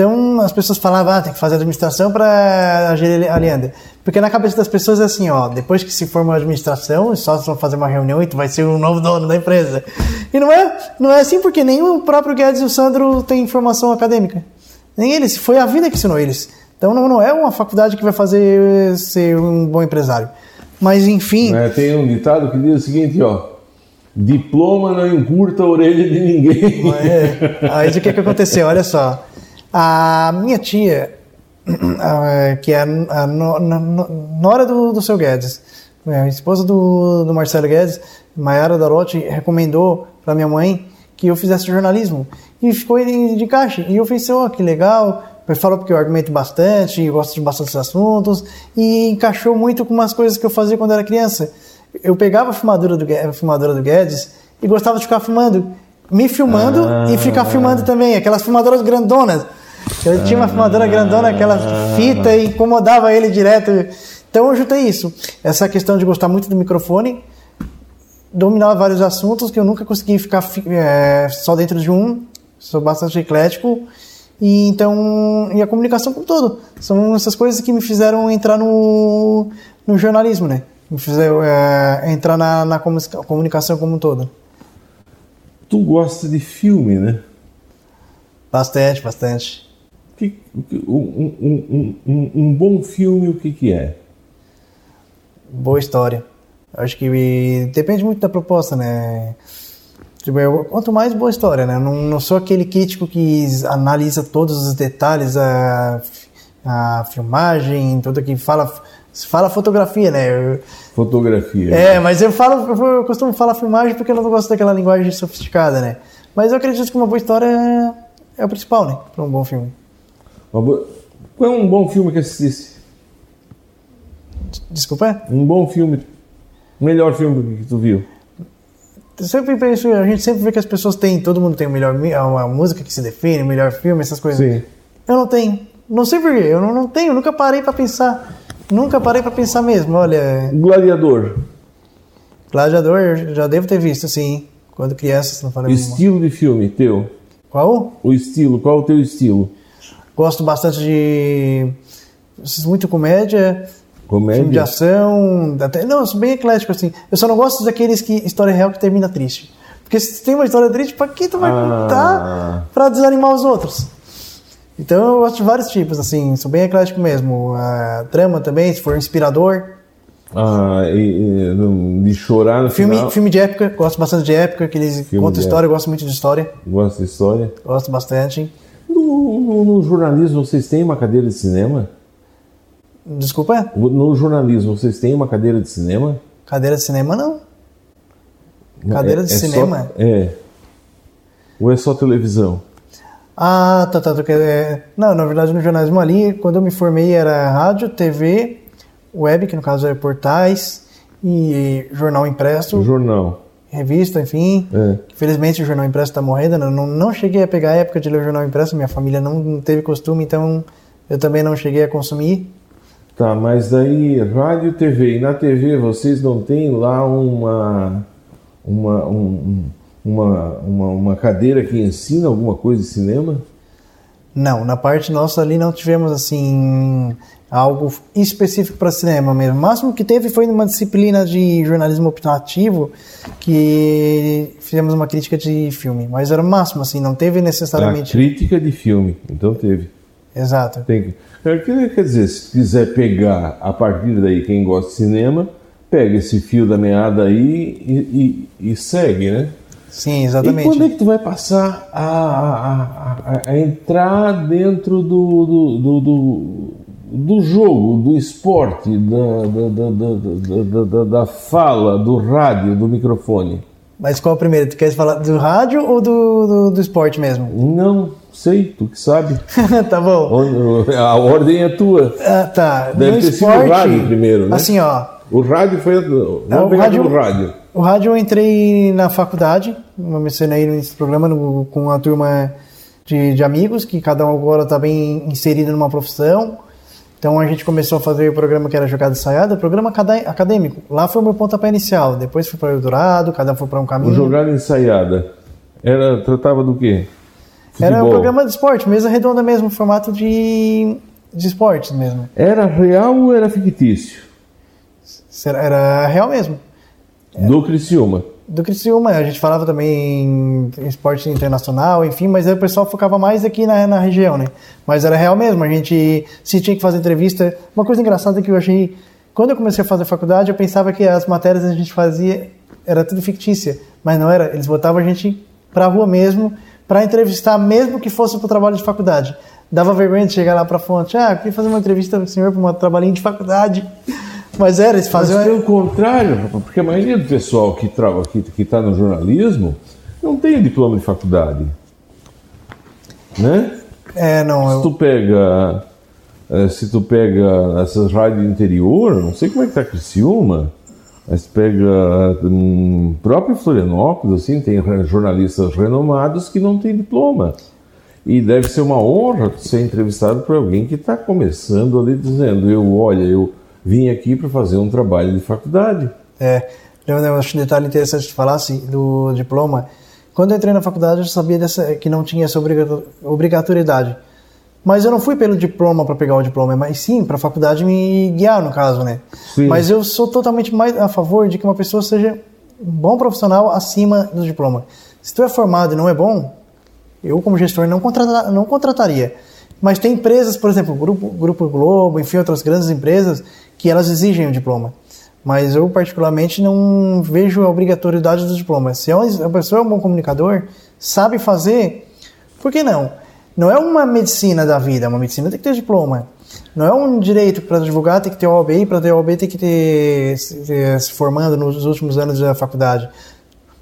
Então as pessoas falavam, ah, tem que fazer administração para gerir a Alianda. Porque na cabeça das pessoas é assim, ó, depois que se forma a administração, só vão fazer uma reunião e tu vai ser o novo dono da empresa. E não é, não é assim porque nem o próprio Guedes e o Sandro têm formação acadêmica. Nem eles, foi a vida que ensinou eles. Então não, não é uma faculdade que vai fazer ser um bom empresário. Mas enfim, né? Tem um ditado que diz o seguinte, ó. Diploma não encurta a orelha de ninguém. É. Aí o que, que aconteceu? Olha só. A minha tia, que é a, nora do, do seu Guedes, é, a esposa do, do Marcelo Guedes, Maiara Darotti, recomendou para minha mãe que eu fizesse jornalismo. E ficou de, de caixa. E eu pensei, ó, que legal. Ele falou porque eu argumento bastante, gosto de bastantes assuntos. E encaixou muito com umas coisas que eu fazia quando era criança. Eu pegava a filmadora do, a filmadora do Guedes e gostava de ficar filmando. Me filmando e ficar filmando também. Aquelas filmadoras grandonas. Eu tinha uma filmadora grandona, aquela fita e incomodava ele direto. Então eu juntei isso. Essa questão de gostar muito do microfone, dominar vários assuntos que eu nunca consegui ficar fi- é, só dentro de um. Sou bastante eclético. E então, e a comunicação como todo. São essas coisas que me fizeram entrar no, no jornalismo, né? Me fizeram é, entrar na, na comu- comunicação como um todo. Tu gosta de filme, né? Bastante, bastante. Que- um, um- um- um- bom filme, o que, que é? Boa história. Acho que depende muito da proposta, né? Tipo, eu- quanto mais boa história, né? Não, não sou aquele crítico que analisa todos os detalhes, a, a filmagem, tudo que fala, fala fotografia, né? Eu- Fotografia. é, mas eu falo, eu, eu costumo falar filmagem porque eu não gosto daquela linguagem sofisticada, né? Mas eu acredito que uma boa história é, é o principal, né? Para um bom filme. Uma Qual é um bom filme que assistisse? Desculpa? Um bom filme. O melhor filme que tu viu? Eu sempre penso, a gente sempre vê que as pessoas têm, todo mundo tem o melhor, a música que se define, o melhor filme, essas coisas. Sim. Eu não tenho. Não sei porquê, eu não, não tenho, nunca parei pra pensar. Nunca parei pra pensar mesmo, olha. Gladiador. Gladiador, já devo ter visto, sim. Quando criança, se não falei Estilo de filme teu? Qual? O estilo, qual o teu estilo? Gosto bastante de. Muito comédia. Comédia? Filme de ação. Até, não, eu sou bem eclético, assim. Eu só não gosto daqueles que história real que termina triste. Porque se tem uma história triste, pra que tu vai Ah. contar pra desanimar os outros? Então eu gosto de vários tipos, assim. Sou bem eclético mesmo. A trama também, se for inspirador. Ah, e- e- de chorar no Filme, final. filme de época, gosto bastante de época, que eles Filme contam história, gosto muito de história. Gosta de história. Gosto bastante. No, no- no jornalismo, vocês têm uma cadeira de cinema? Desculpa, No jornalismo, vocês têm uma cadeira de cinema? cadeira de cinema não. Cadeira de É- é só- cinema? é. Ou é só televisão? Ah, tá, tá. quer- é, Não, na verdade no jornalismo ali, quando eu me formei era rádio, TV, web, que no caso é portais, e jornal impresso, jornal. Revista, enfim. É. Infelizmente o jornal impresso está morrendo, né? eu não, não cheguei a pegar a época de ler o jornal impresso, minha família não teve costume, então eu também não cheguei a consumir. Tá, mas daí rádio TV. E na TV vocês não têm lá uma uma, um- uma, uma, uma cadeira que ensina alguma coisa de cinema? Não, na parte nossa ali não tivemos assim algo específico para cinema mesmo. O máximo que teve foi numa disciplina de jornalismo optativo que fizemos uma crítica de filme, mas era o máximo assim, não teve A necessariamente. crítica de filme. Então teve. Exato. Tem que... Quer dizer, se quiser pegar a partir daí quem gosta de cinema, pega esse fio da meada aí e, e- e segue, né? Sim, E exatamente. quando é que tu vai passar a, a- a- a entrar dentro do, do, do, do, do jogo, do esporte, da, da, da, da, fala, do rádio, do microfone? Mas qual primeiro? Tu queres falar do rádio ou do, do, do esporte mesmo? Não sei, tu que sabe. tá bom. A ordem é tua. Ah, tá. Deve no ter sido o esporte, rádio primeiro, né? Assim, ó, O rádio foi. a- Vamos o rádio- pelo rádio. O rádio eu entrei na faculdade, eu mencionei do programa, no- com uma turma de, de amigos, que cada um agora está bem inserido numa profissão. Então a gente começou a fazer o programa que era jogada ensaiada, programa acadê- acadêmico. Lá foi o meu pontapé inicial. Depois fui para o Eldorado, cada um foi para um O caminho. jogada ensaiada. Era, tratava do quê? Era um Futebol. programa de esporte, mesa redonda mesmo, formato de, de esportes mesmo. Era real ou era fictício? Era- Era real mesmo. É. Do Criciúma. Do Criciúma. A gente falava também em esporte internacional, enfim, mas o pessoal focava mais aqui na, na região, né? Mas era real mesmo, a gente se tinha que fazer entrevista. Uma coisa engraçada que eu achei, quando eu comecei a fazer faculdade, eu pensava que as matérias a gente fazia era tudo fictícia, mas não era. Eles botavam a gente pra rua mesmo, para entrevistar, mesmo que fosse pro trabalho de faculdade. Dava vergonha de chegar lá pra fonte, ah, queria fazer uma entrevista com o senhor para um trabalhinho de faculdade. Mas era, eles Mas faziam. pelo contrário, porque a maioria do pessoal que está que, que tá no jornalismo não tem diploma de faculdade. Né? É, não, Se eu, tu pega. eh, Se tu pega essas rádios do interior, não sei como é que tá Criciúma, mas pega um, próprio Florianópolis, assim, tem jornalistas renomados que não têm diploma. E deve ser uma honra ser entrevistado por alguém que está começando ali dizendo, eu, olha, eu vim aqui para fazer um trabalho de faculdade. É, eu eu acho um detalhe interessante de falar assim, do diploma. Quando eu entrei na faculdade, eu sabia dessa, que não tinha essa obrigato- obrigatoriedade. Mas eu não fui pelo diploma para pegar o diploma, mas sim para a faculdade me guiar, no caso, né? Sim. Mas eu sou totalmente mais a favor de que uma pessoa seja um bom profissional acima do diploma. Se tu é formado e não é bom, eu como gestor não, contrata, não contrataria. Mas tem empresas, por exemplo, Grupo, Grupo Globo, enfim, outras grandes empresas, que elas exigem o diploma. Mas eu, particularmente, não vejo a obrigatoriedade do diploma. Se é uma- a pessoa é um bom comunicador, sabe fazer, por que não? Não é uma medicina da vida, uma medicina tem que ter diploma. Não é um direito para advogar tem que ter OAB, para ter OAB tem que se, ter- se formando nos últimos anos da faculdade.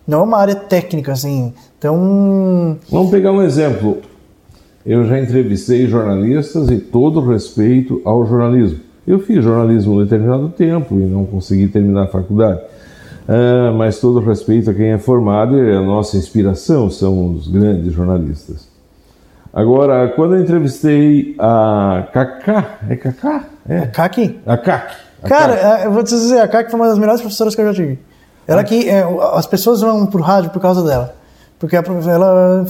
Não é uma área técnica, assim. Então, Vamos pegar um exemplo. Eu já entrevistei jornalistas e todo respeito ao jornalismo. Eu fiz jornalismo um determinado tempo e não consegui terminar a faculdade. Ah, mas todo respeito a quem é formado e a nossa inspiração são os grandes jornalistas. Agora, quando eu entrevistei a Cacá, é Cacá? É. Kaki? A Cac. a Cara, Cac. é, eu vou te dizer, a Kaki foi uma das melhores professoras que eu já tive. Ela que é, as pessoas vão pro rádio por causa dela. Porque a prof- ela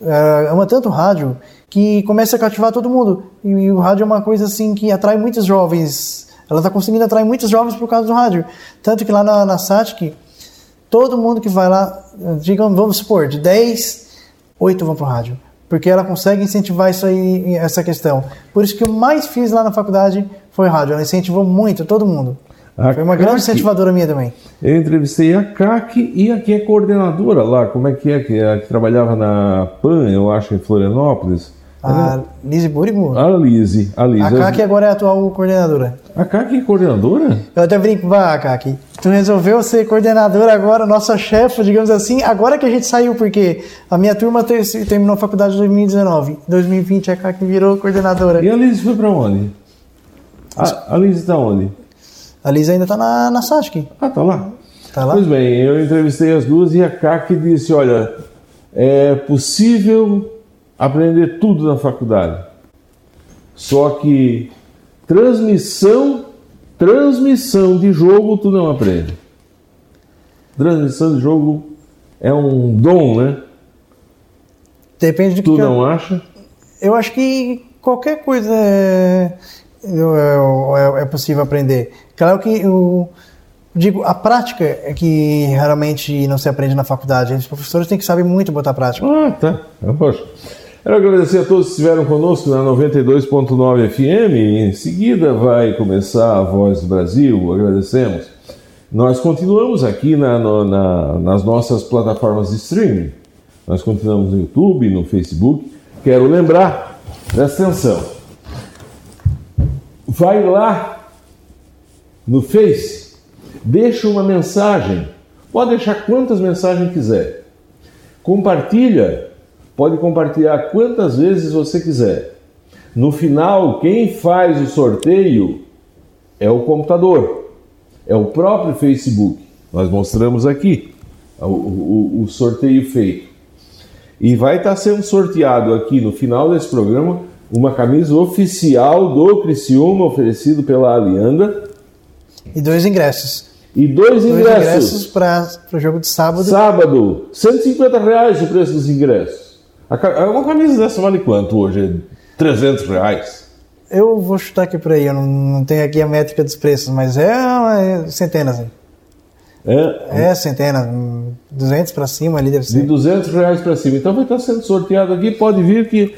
é, ama tanto o rádio que começa a cativar todo mundo. E, e o rádio é uma coisa assim que atrai muitos jovens. Ela está conseguindo atrair muitos jovens por causa do rádio. Tanto que lá na, na SATIC, todo mundo que vai lá, digamos, vamos supor, de 10, 8 vão pro rádio. Porque ela consegue incentivar isso aí, essa questão. Por isso que eu mais fiz lá na faculdade foi rádio. Ela incentivou muito todo mundo. A Foi uma grande incentivadora minha também. Eu entrevistei a CAC e a que é coordenadora lá, como é que é, que, é a que trabalhava na PAN, eu acho, em Florianópolis. A Lizzie Burigo. A Lise, a Lise. A Kaki agora é a atual coordenadora. A CAC é coordenadora? Eu até brinco, vá, Kaki. Tu resolveu ser coordenadora agora, nossa chefe, digamos assim, agora que a gente saiu, porque a minha turma ter- terminou a faculdade em 2019. Em 2020 a Kaki virou coordenadora. E a Lise foi pra onde? A, a Lise tá onde? A Liz ainda tá na, na SATIC. Ah, tá lá. Tá lá? Pois bem, eu entrevistei as duas e a CAC disse: olha, é possível aprender tudo na faculdade. Só que transmissão, transmissão de jogo tu não aprende. Transmissão de jogo é um dom, né? Depende do que. Tu que eu- não acha? Eu acho que qualquer coisa é, é, é possível aprender. Claro que eu digo, a prática é que raramente não se aprende na faculdade. Os professores têm que saber muito botar prática. Ah, tá. Ah, Poxa. Quero agradecer a todos que estiveram conosco na 92.9 FM. Em seguida vai começar a Voz do Brasil. Agradecemos. Nós continuamos aqui na- na- nas nossas plataformas de streaming. Nós continuamos no YouTube, no Facebook. Quero lembrar, presta atenção. Vai lá no Face, deixa uma mensagem. Pode deixar quantas mensagens quiser. Compartilha, pode compartilhar quantas vezes você quiser. No final, quem faz o sorteio é o computador, é o próprio Facebook. Nós mostramos aqui o, o- o sorteio feito. E vai estar sendo sorteado aqui no final desse programa uma camisa oficial do Criciúma, oferecido pela Alianda, E dois ingressos. e dois Dois ingressos. ingressos para o jogo de sábado. Sábado, 150 reais o preço dos ingressos. Ca- Uma camisa dessa vale quanto hoje? 300 reais. Eu vou chutar aqui por aí, eu não, não tenho aqui a métrica dos preços, mas é, é centenas. É, É centenas, hum, 200 para cima ali deve de ser. 200 reais para cima. Então vai estar sendo sorteado aqui. Pode vir que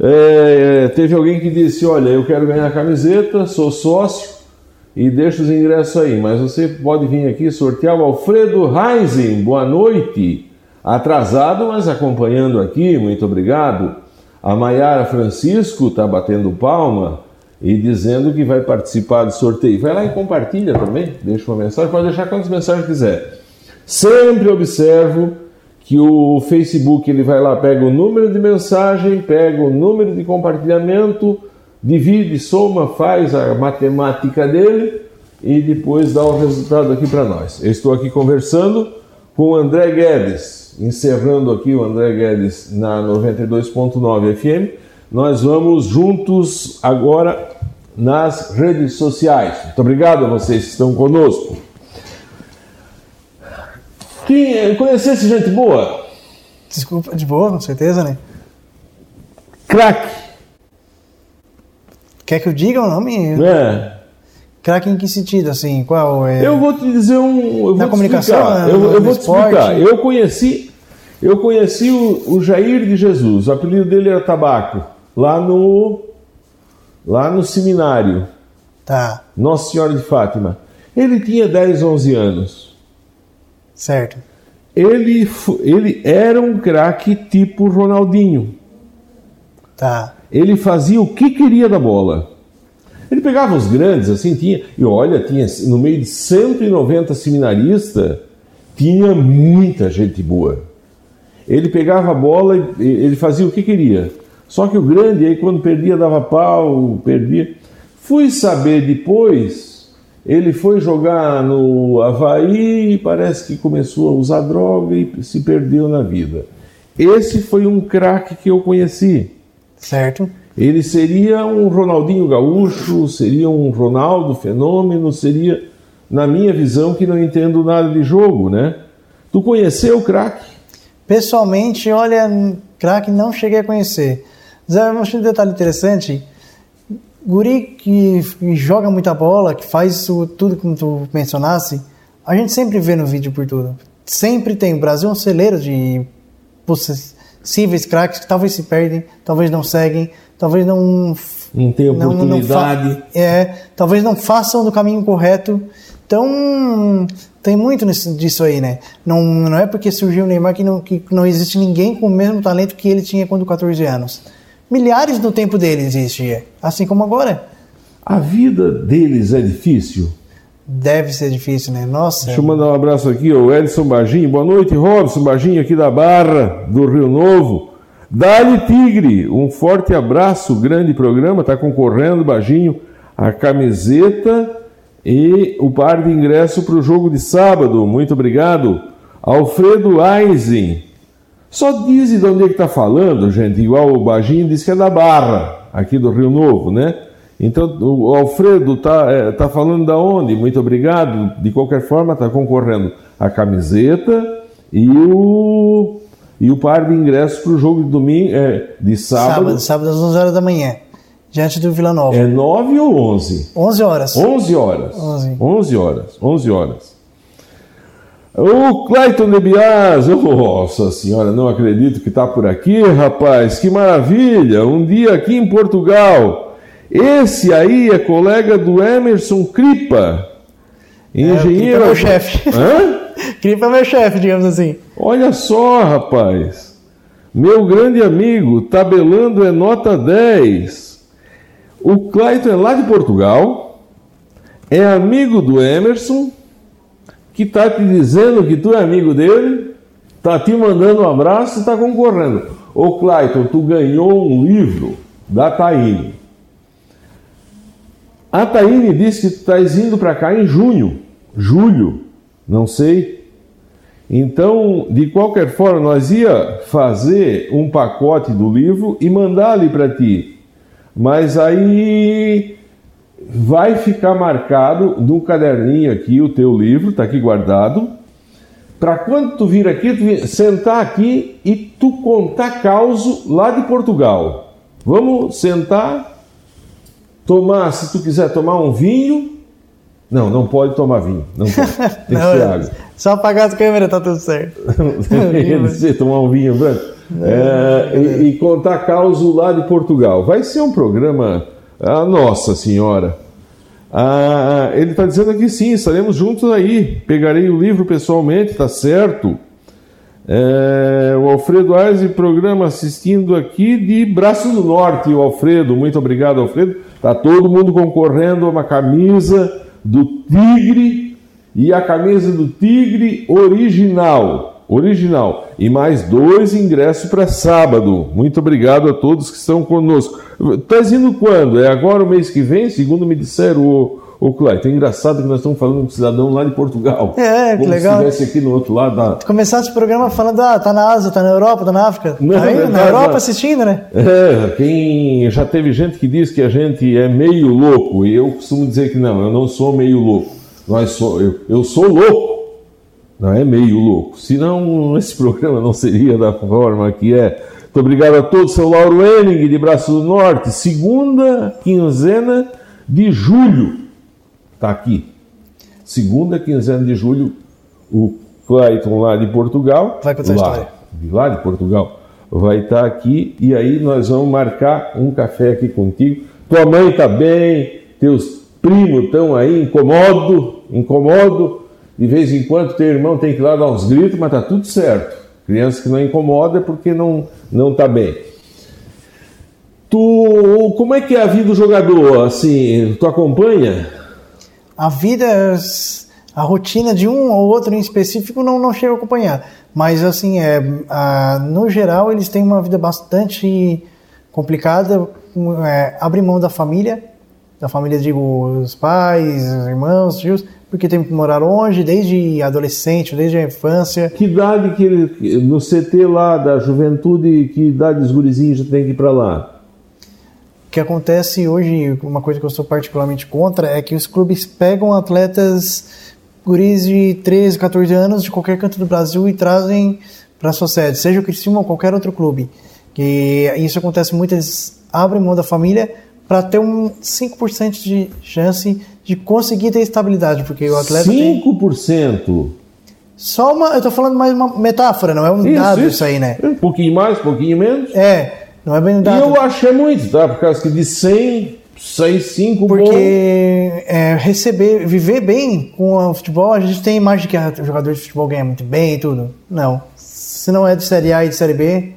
é, teve alguém que disse: Olha, eu quero ganhar a camiseta, sou sócio e deixa os ingressos aí. Mas você pode vir aqui sortear o Alfredo Reising. Boa noite. Atrasado, mas acompanhando aqui. Muito obrigado. A Maiara Francisco está batendo palma e dizendo que vai participar do sorteio. Vai lá e compartilha também. Deixa uma mensagem. Pode deixar quantas mensagens quiser. Sempre observo que o Facebook ele vai lá, pega o número de mensagem, pega o número de compartilhamento, divide, soma, faz a matemática dele e depois dá o resultado aqui para nós. Eu estou aqui conversando com o André Guedes, encerrando aqui o André Guedes na 92.9 FM. Nós vamos juntos agora nas redes sociais. Muito obrigado a vocês que estão conosco. Quem conhecesse gente boa? Desculpa, de boa, com certeza, né? Crack, Quer que eu diga o nome? né? Craque em que sentido, assim? Qual é? Eu vou te dizer um. Eu Na comunicação, explicar. Eu, eu vou te esporte? explicar. Eu conheci, eu conheci o, o Jair de Jesus. O apelido dele era Tabaco. Lá no, lá no seminário Tá, Nossa Senhora de Fátima. Ele tinha 10, 11 anos. certo. Ele, ele era um craque tipo Ronaldinho. Tá. ele fazia o que queria da bola. Ele pegava os grandes, assim, tinha. E olha, tinha no meio de 190 seminaristas, tinha muita gente boa. Ele pegava a bola e ele fazia o que queria. Só que o grande, aí quando perdia, dava pau, perdia. Fui saber depois Ele foi jogar no Havaí e parece que começou a usar droga e se perdeu na vida. Esse foi um craque que eu conheci. Certo. Ele seria um Ronaldinho Gaúcho, seria um Ronaldo Fenômeno, seria, na minha visão, que não entendo nada de jogo, né? Tu conheceu o craque? Pessoalmente, olha, craque não cheguei a conhecer. Zé, achei um detalhe interessante. Guri que joga muita bola, que faz tudo como tu mencionasse, a gente sempre vê no vídeo por tudo. Sempre tem. O Brasil é um celeiro de possíveis craques que talvez se perdem, talvez não seguem, talvez não. Não tem oportunidade. Não, não é, talvez não façam do caminho correto. Então, tem muito disso aí, né? Não, não é porque surgiu o Neymar que não, que não existe ninguém com o mesmo talento que ele tinha quando 14 anos. Milhares no tempo dele existia, assim como agora. A vida deles é difícil? Deve ser difícil, né? Nossa. Deixa eu mandar um abraço aqui ao Edson Bagim. Boa noite, Robson Bagim, aqui da Barra, do Rio Novo. Dali Tigre, um forte abraço, grande programa, está concorrendo, Baginho, a camiseta e o par de ingresso para o jogo de sábado. Muito obrigado. Alfredo Eisen. Só diz de onde é que está falando, gente. Igual o Baginho disse que é da Barra, aqui do Rio Novo, né? Então, o Alfredo está é, tá falando da onde? Muito obrigado. De qualquer forma, está concorrendo a camiseta e o, e o par de ingressos para o jogo de domingo, é, de sábado. Sábado, sábado às 11 horas da manhã diante do Vila Nova. É 9 ou 11? 11 horas. 11 horas. 11, 11 horas. 11 horas. O Clayton Nebias, nossa senhora, não acredito que está por aqui, rapaz, que maravilha! Um dia aqui em Portugal. Esse aí é colega do Emerson Cripa, engenheiro. É, Cripa é meu chefe. Hã? Cripa é meu chefe, digamos assim. Olha só, rapaz. Meu grande amigo, tabelando é nota 10. O Clayton é lá de Portugal, é amigo do Emerson, que está te dizendo que tu é amigo dele, está te mandando um abraço e está concorrendo. Ô Clayton, tu ganhou um livro da Taine. A Taine disse que tu estás indo para cá em junho, julho, não sei. Então, de qualquer forma, nós ia fazer um pacote do livro e mandar ali para ti. Mas aí vai ficar marcado no caderninho aqui o teu livro, está aqui guardado. Para quando tu vir aqui, tu vir, sentar aqui e tu contar causo lá de Portugal. Vamos sentar, tomar, se tu quiser tomar um vinho. Não, não pode tomar vinho. Não pode. Tem que ser água. Só apagar as câmeras, tá tudo certo. tomar um vinho branco. É, e, e, contar causa lá de Portugal. Vai ser um programa. Ah, nossa Senhora! Ah, ele está dizendo aqui sim, estaremos juntos aí. Pegarei o livro pessoalmente, tá certo. É, o Alfredo Aise, programa assistindo aqui de Braço do Norte. O Alfredo, muito obrigado, Alfredo. Tá todo mundo concorrendo a uma camisa do Tigre e a camisa do Tigre original original. E mais dois ingressos para sábado. Muito obrigado a todos que estão conosco. Estás indo quando? É agora o mês que vem? Segundo me disseram, o Clayton. É engraçado que nós estamos falando com um cidadão lá de Portugal. É, que legal. se estivesse aqui no outro lado da... Começasse o programa falando, ah, tá na Ásia, tá na Europa, tá na África. Não, tá aí, na Europa assistindo, né? É, quem... Já teve gente que diz que a gente é meio louco. E eu costumo dizer que não, eu não sou meio louco. Nós sou, eu, eu sou louco não é meio louco. Senão, esse programa não seria da forma que é. Muito obrigado a todos, seu Lauro Henning, de Braço do Norte. Segunda quinzena de julho. Está aqui. Segunda quinzena de julho, o Clayton lá de Portugal. Vai contar a história. De lá de Portugal. Vai estar tá aqui e aí nós vamos marcar um café aqui contigo. Tua mãe está bem, teus primos estão aí, incomodo, incomodo de vez em quando teu irmão tem que ir lá dar uns gritos, mas tá tudo certo. Criança que não incomoda é porque não não tá bem. Tu, como é que é a vida do jogador? Assim, tu acompanha? A vida, a rotina de um ou outro em específico não não chego a acompanhar, mas assim é, a, no geral eles têm uma vida bastante complicada, é, abre mão da família, da família, digo, os pais, os irmãos, os tios, porque tem que morar longe, desde adolescente, desde a infância. Que idade que ele, no CT lá da juventude, que idade os gurizinhos já tem que ir para lá? O que acontece hoje, uma coisa que eu sou particularmente contra, é que os clubes pegam atletas guris de 13, 14 anos de qualquer canto do Brasil e trazem para sua sede, seja o Criciúma ou qualquer outro clube. Que isso acontece muito, eles abrem mão da família para ter um 5% de chance de conseguir ter estabilidade, porque o atleta 5%? Tem... Só uma, eu estou falando mais uma metáfora, não é um isso, dado isso. isso aí, né? Um pouquinho mais, um pouquinho menos. É, não é bem dado. E eu acho é muito, tá? Por causa que de 100, 6, 5 Porque é, receber, viver bem com o futebol, a gente tem a imagem que o jogador de futebol ganha muito bem e tudo. Não. Se não é de Série A e de Série B,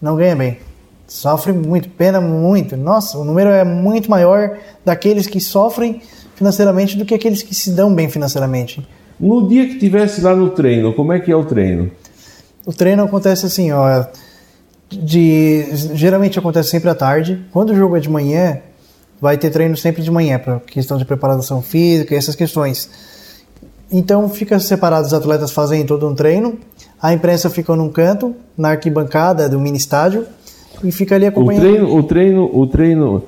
não ganha bem. Sofre muito, pena muito. Nossa, o número é muito maior daqueles que sofrem financeiramente do que aqueles que se dão bem financeiramente. No dia que tivesse lá no treino, como é que é o treino? O treino acontece assim, ó, de geralmente acontece sempre à tarde. Quando o jogo é de manhã, vai ter treino sempre de manhã para questão de preparação física, essas questões. Então fica separado os atletas fazem todo um treino, a imprensa fica num canto, na arquibancada do mini estádio e fica ali acompanhando. O treino, o treino, o treino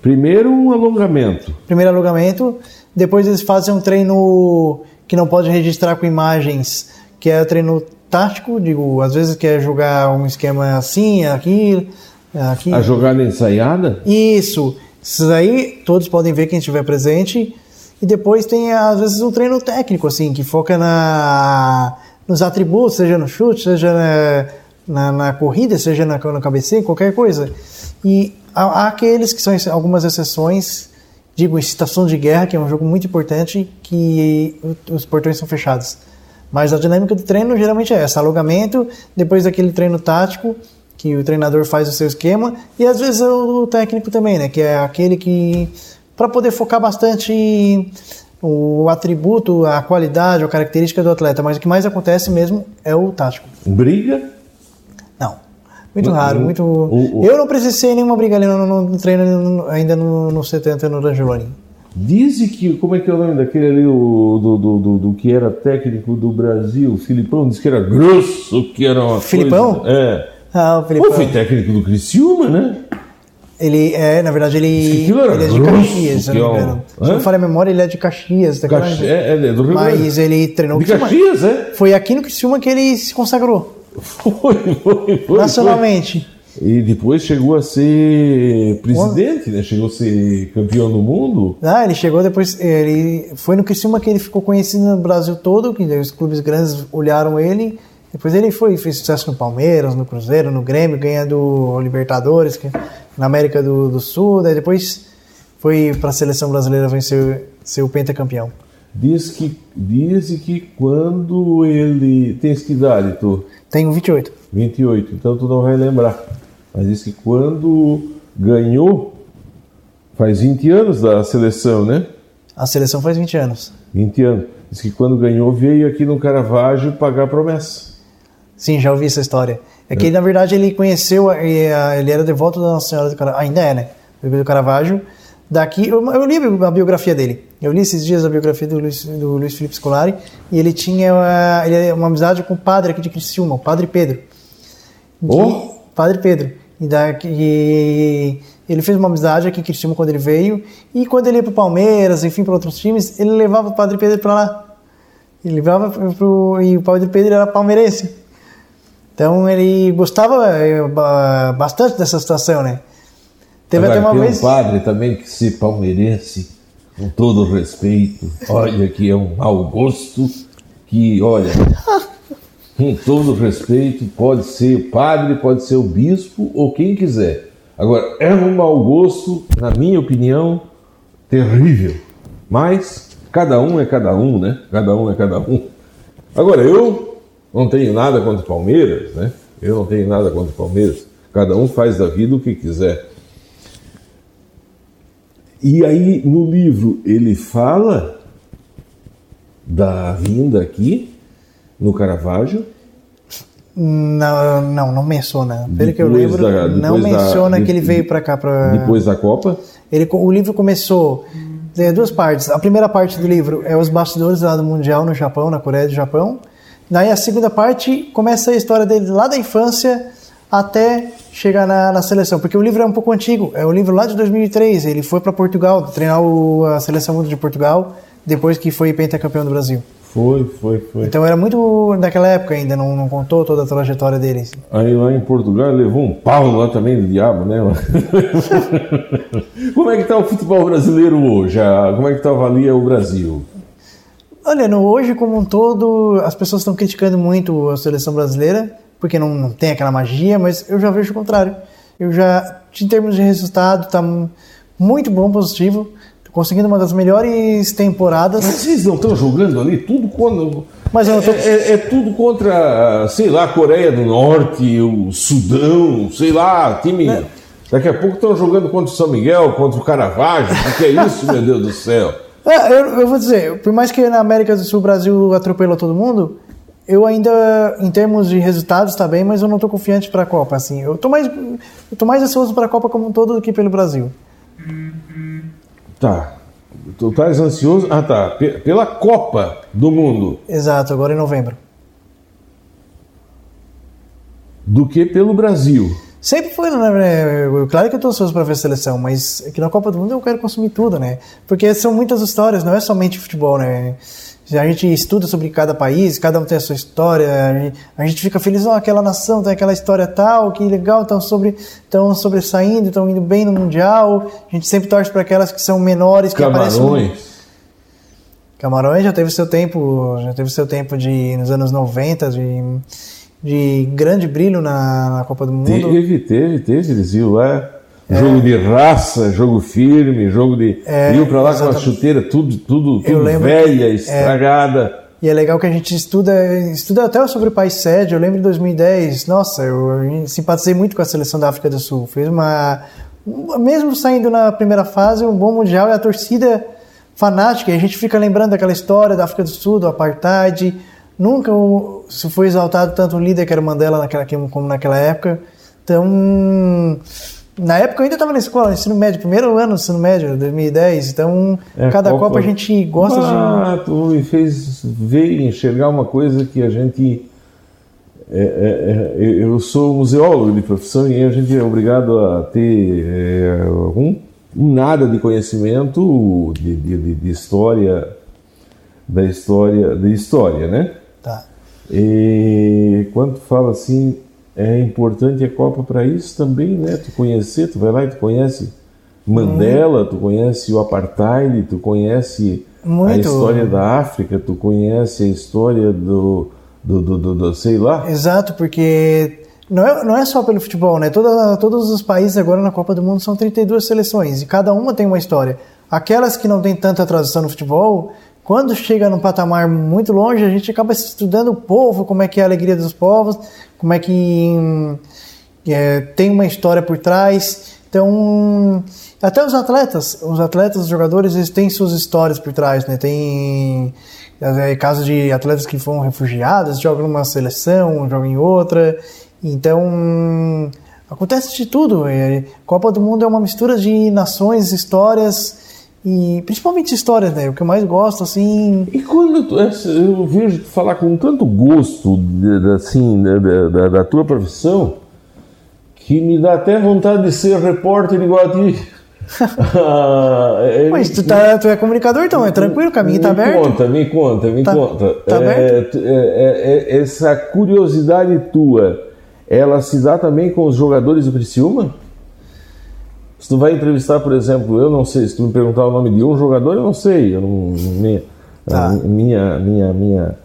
primeiro um alongamento. Primeiro alongamento, depois eles fazem um treino que não pode registrar com imagens, que é treino tático, digo, às vezes quer jogar um esquema assim, aqui, aqui. A jogada ensaiada? Isso. Isso aí todos podem ver quem estiver presente. E depois tem, às vezes, um treino técnico, assim, que foca na, nos atributos, seja no chute, seja na, na, na corrida, seja na, no cabeceio, qualquer coisa. E há, há, aqueles que são algumas exceções, digo, em situação de guerra, que é um jogo muito importante, que os portões são fechados. Mas a dinâmica do treino geralmente é essa: alongamento, depois daquele treino tático, que o treinador faz o seu esquema, e às vezes o técnico também, né? Que é aquele que, para poder focar bastante o atributo, a qualidade, a característica do atleta, mas o que mais acontece mesmo é o tático. Briga? Não. Muito raro, muito. O, o, eu não precisei nenhuma briga ali no, no treino ainda no, no 70 no Rangeloni. Dizem que, como é que é o nome daquele ali, o, do, do, do, do, que era técnico do Brasil, o Filipão, disse que era grosso, que era uma Filipão? Coisa, é. Ah, o Filipão. Pô, foi técnico do Criciúma, né? Ele é, na verdade, ele, ele é de Caxias, se não me engano. Se não falha a memória, ele é de Caxias, tá Caxi é, é, do Rio Mas ele treinou De Caxias, é? Foi aqui no Criciúma que ele se consagrou. Foi, foi, foi. Nacionalmente. Foi. E depois chegou a ser presidente, né? Chegou a ser campeão do mundo. Ah, ele chegou depois. Ele foi no Criciúma que ele ficou conhecido no Brasil todo, que os clubes grandes olharam ele. Depois ele foi fez sucesso no Palmeiras, no Cruzeiro, no Grêmio, ganhando o Libertadores, que, na América do, do Sul. Daí depois foi para a seleção brasileira vencer ser o pentacampeão. Diz que, diz que quando ele. Tens que idade, tu? Tenho 28. 28, então tu não vai lembrar. Mas diz que quando ganhou, faz 20 anos da seleção, né? A seleção faz 20 anos. 20 anos. Diz que quando ganhou veio aqui no Caravaggio pagar promessa. Sim, já ouvi essa história. É que, é. na verdade, ele conheceu, ele era devoto da Nossa Senhora do Caravaggio, ainda é, né? Do Caravaggio. Daqui, eu, eu, li a biografia dele. Eu li esses dias a biografia do Luiz, do Luiz Felipe Scolari e ele tinha uma, ele, uma amizade com o padre aqui de Criciúma, o Padre Pedro. Oh. Padre Pedro. E, e ele fez uma amizade aqui em Criciúma quando ele veio e quando ele ia para o Palmeiras, enfim, para outros times, ele levava o Padre Pedro para lá. Ele levava pro, e o Padre Pedro era palmeirense. Então ele gostava bastante dessa situação, né? Teve Agora, até uma vez. um padre também que se palmeirense, com todo respeito, olha que é um mau gosto, que, olha, com todo respeito, pode ser o padre, pode ser o bispo ou quem quiser. Agora, é um mau gosto, na minha opinião, terrível. Mas cada um é cada um, né? Cada um é cada um. Agora, eu não tenho nada contra o Palmeiras, né? Eu não tenho nada contra o Palmeiras. Cada um faz da vida o que quiser. E aí no livro ele fala da vinda aqui no Caravaggio. Não, não, não menciona. Pelo que eu lembro, da, não menciona da, que ele veio para cá para depois da Copa. Ele, o livro começou tem duas partes. A primeira parte do livro é os bastidores lá do Mundial no Japão, na Coreia do Japão. Daí a segunda parte começa a história dele lá da infância até chegar na, na, seleção, porque o livro é um pouco antigo, é um livro lá de 2003, ele foi para Portugal, treinar o, a seleção de Portugal, depois que foi pentacampeão do Brasil. Foi, foi, foi. Então era muito naquela época ainda, não, não contou toda a trajetória deles. Aí lá em Portugal levou um pau lá também do diabo, né? Como é que está o futebol brasileiro hoje? Como é que está avalia o Brasil? Olha, no hoje como um todo, as pessoas estão criticando muito a seleção brasileira, porque não, não tem aquela magia, mas eu já vejo o contrário. Eu já, em termos de resultado, está muito bom, positivo conseguindo uma das melhores temporadas. Mas vocês não estão jogando ali tudo quando. Mas eu tô... é, é, é, tudo contra, sei lá, a Coreia do Norte, o Sudão, sei lá, time. É. Daqui a pouco estão jogando contra o São Miguel, contra o Caravaggio. O que é isso, meu Deus do céu? É, eu, eu, vou dizer, por mais que na América do Sul o Brasil atropelou todo mundo, eu ainda, em termos de resultados, está bem, mas eu não estou confiante para a Copa. Assim, eu estou mais, eu tô mais ansioso para a Copa como um todo do que pelo Brasil. Tá. Tu estás ansioso? Ah, tá. Pela Copa do Mundo. Exato, agora em novembro. Do que pelo Brasil. Sempre foi, né? Claro que eu estou ansioso para ver a seleção, mas aqui na Copa do Mundo eu quero consumir tudo, né? Porque são muitas histórias, não é somente futebol, né? A gente estuda sobre cada país, cada um tem a sua história, a gente fica feliz, oh, aquela nação tem aquela história tal, que legal, estão sobre, estão sobressaindo, estão indo bem no Mundial. A gente sempre torce para aquelas que são menores, que Camarões. aparecem. Camarões já teve seu tempo, já teve seu tempo de nos anos 90 de, de grande brilho na, na Copa do Mundo. Teve, teve, teve, eles iam lá Jogo de raça, jogo firme, jogo de. É, Iam pra lá exatamente. com a chuteira, tudo, tudo, tudo velha, que, estragada. É, e é legal que a gente estuda, estuda até sobre o país sede. Eu lembro em 2010, nossa, eu simpatizei muito com a seleção da África do Sul. Fez uma. Mesmo saindo na primeira fase, um bom mundial e a torcida fanática. E a gente fica lembrando daquela história da África do Sul, do apartheid. Nunca se foi exaltado tanto o líder que era Mandela naquela, como naquela época. Então na época eu ainda estava na escola, ensino médio, primeiro ano do ensino médio, 2010. Então, é, cada Copa, Copa a gente gosta ah, de. Tu me fez ver e enxergar uma coisa que a gente. É, é, é eu sou museólogo de profissão e a gente é obrigado a ter é, um, um, nada de conhecimento de, de, de, história da história de história, né? Tá. E quando fala assim é importante a Copa para isso também, né? Tu conhecer, tu vai lá e tu conhece Mandela, tu conhece o apartheid, tu conhece Muito. a história da África, tu conhece a história do, do, do, do, do sei lá. Exato, porque não é, não é só pelo futebol, né? Toda, todos os países agora na Copa do Mundo são 32 seleções e cada uma tem uma história. Aquelas que não têm tanta tradição no futebol, quando chega num patamar muito longe, a gente acaba estudando o povo, como é que é a alegria dos povos, como é que é, tem uma história por trás. Então, até os atletas, os atletas, os jogadores, eles têm suas histórias por trás, né? Tem é, casos de atletas que foram refugiados, jogam numa seleção, jogam em outra. Então, acontece de tudo. É, Copa do Mundo é uma mistura de nações, histórias e principalmente histórias, né? O que eu mais gosto, assim. E quando é, eu vejo tu falar com tanto gosto, assim, da, da, da, tua profissão, que me dá até vontade de ser repórter igual a ti. ah, é, Mas tu, tá, tu é comunicador, então é tranquilo, o caminho está aberto. Me conta, me conta, me tá, conta. Tá aberto? É, é, é, essa curiosidade tua, ela se dá também com os jogadores do Criciúma? Se tu vai entrevistar, por exemplo, eu não sei, se tu me perguntar o nome de um jogador, eu não sei. Eu não, minha, tá. minha, minha, minha,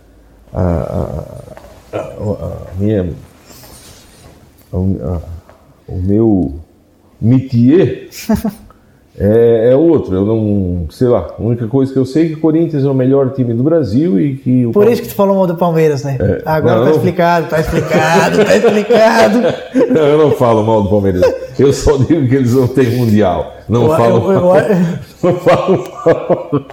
a, a, a, a minha, o meu métier é, é, outro. Eu não, sei lá, a única coisa que eu sei é que o Corinthians é o melhor time do Brasil e que o Por isso que tu falou mal do Palmeiras, né? É, Agora não, tá explicado, tá explicado, tá explicado. Não, eu não falo mal do Palmeiras. Eu só digo que eles não têm mundial. Não eu, falo eu, eu, Não falo mal.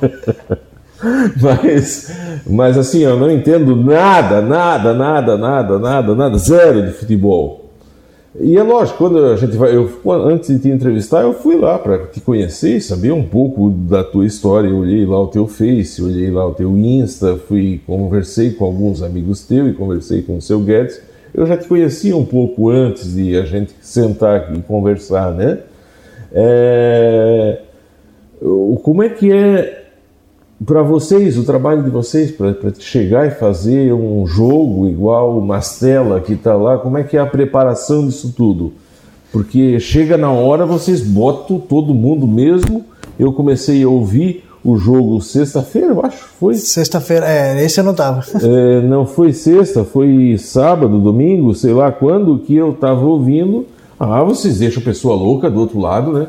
Mas, mas assim, eu não entendo nada, nada, nada, nada, nada, nada, zero de futebol. E é lógico, quando a gente vai, eu, antes de te entrevistar, eu fui lá para te conhecer, saber um pouco da tua história. Eu olhei lá o teu Face, olhei lá o teu Insta, fui conversei com alguns amigos teus e conversei com o seu Guedes. Eu já te conhecia um pouco antes de a gente sentar e conversar, né? É, como é que é para vocês, o trabalho de vocês, para chegar e fazer um jogo igual o Mastela que está lá, como é que é a preparação disso tudo? Porque chega na hora, vocês botam todo mundo mesmo. Eu comecei a ouvir o jogo sexta-feira, eu acho, foi? Sexta-feira, é, esse eu não tava. É, não foi sexta, foi sábado, domingo, sei lá quando que eu tava ouvindo. Ah, vocês deixam a pessoa louca do outro lado, né?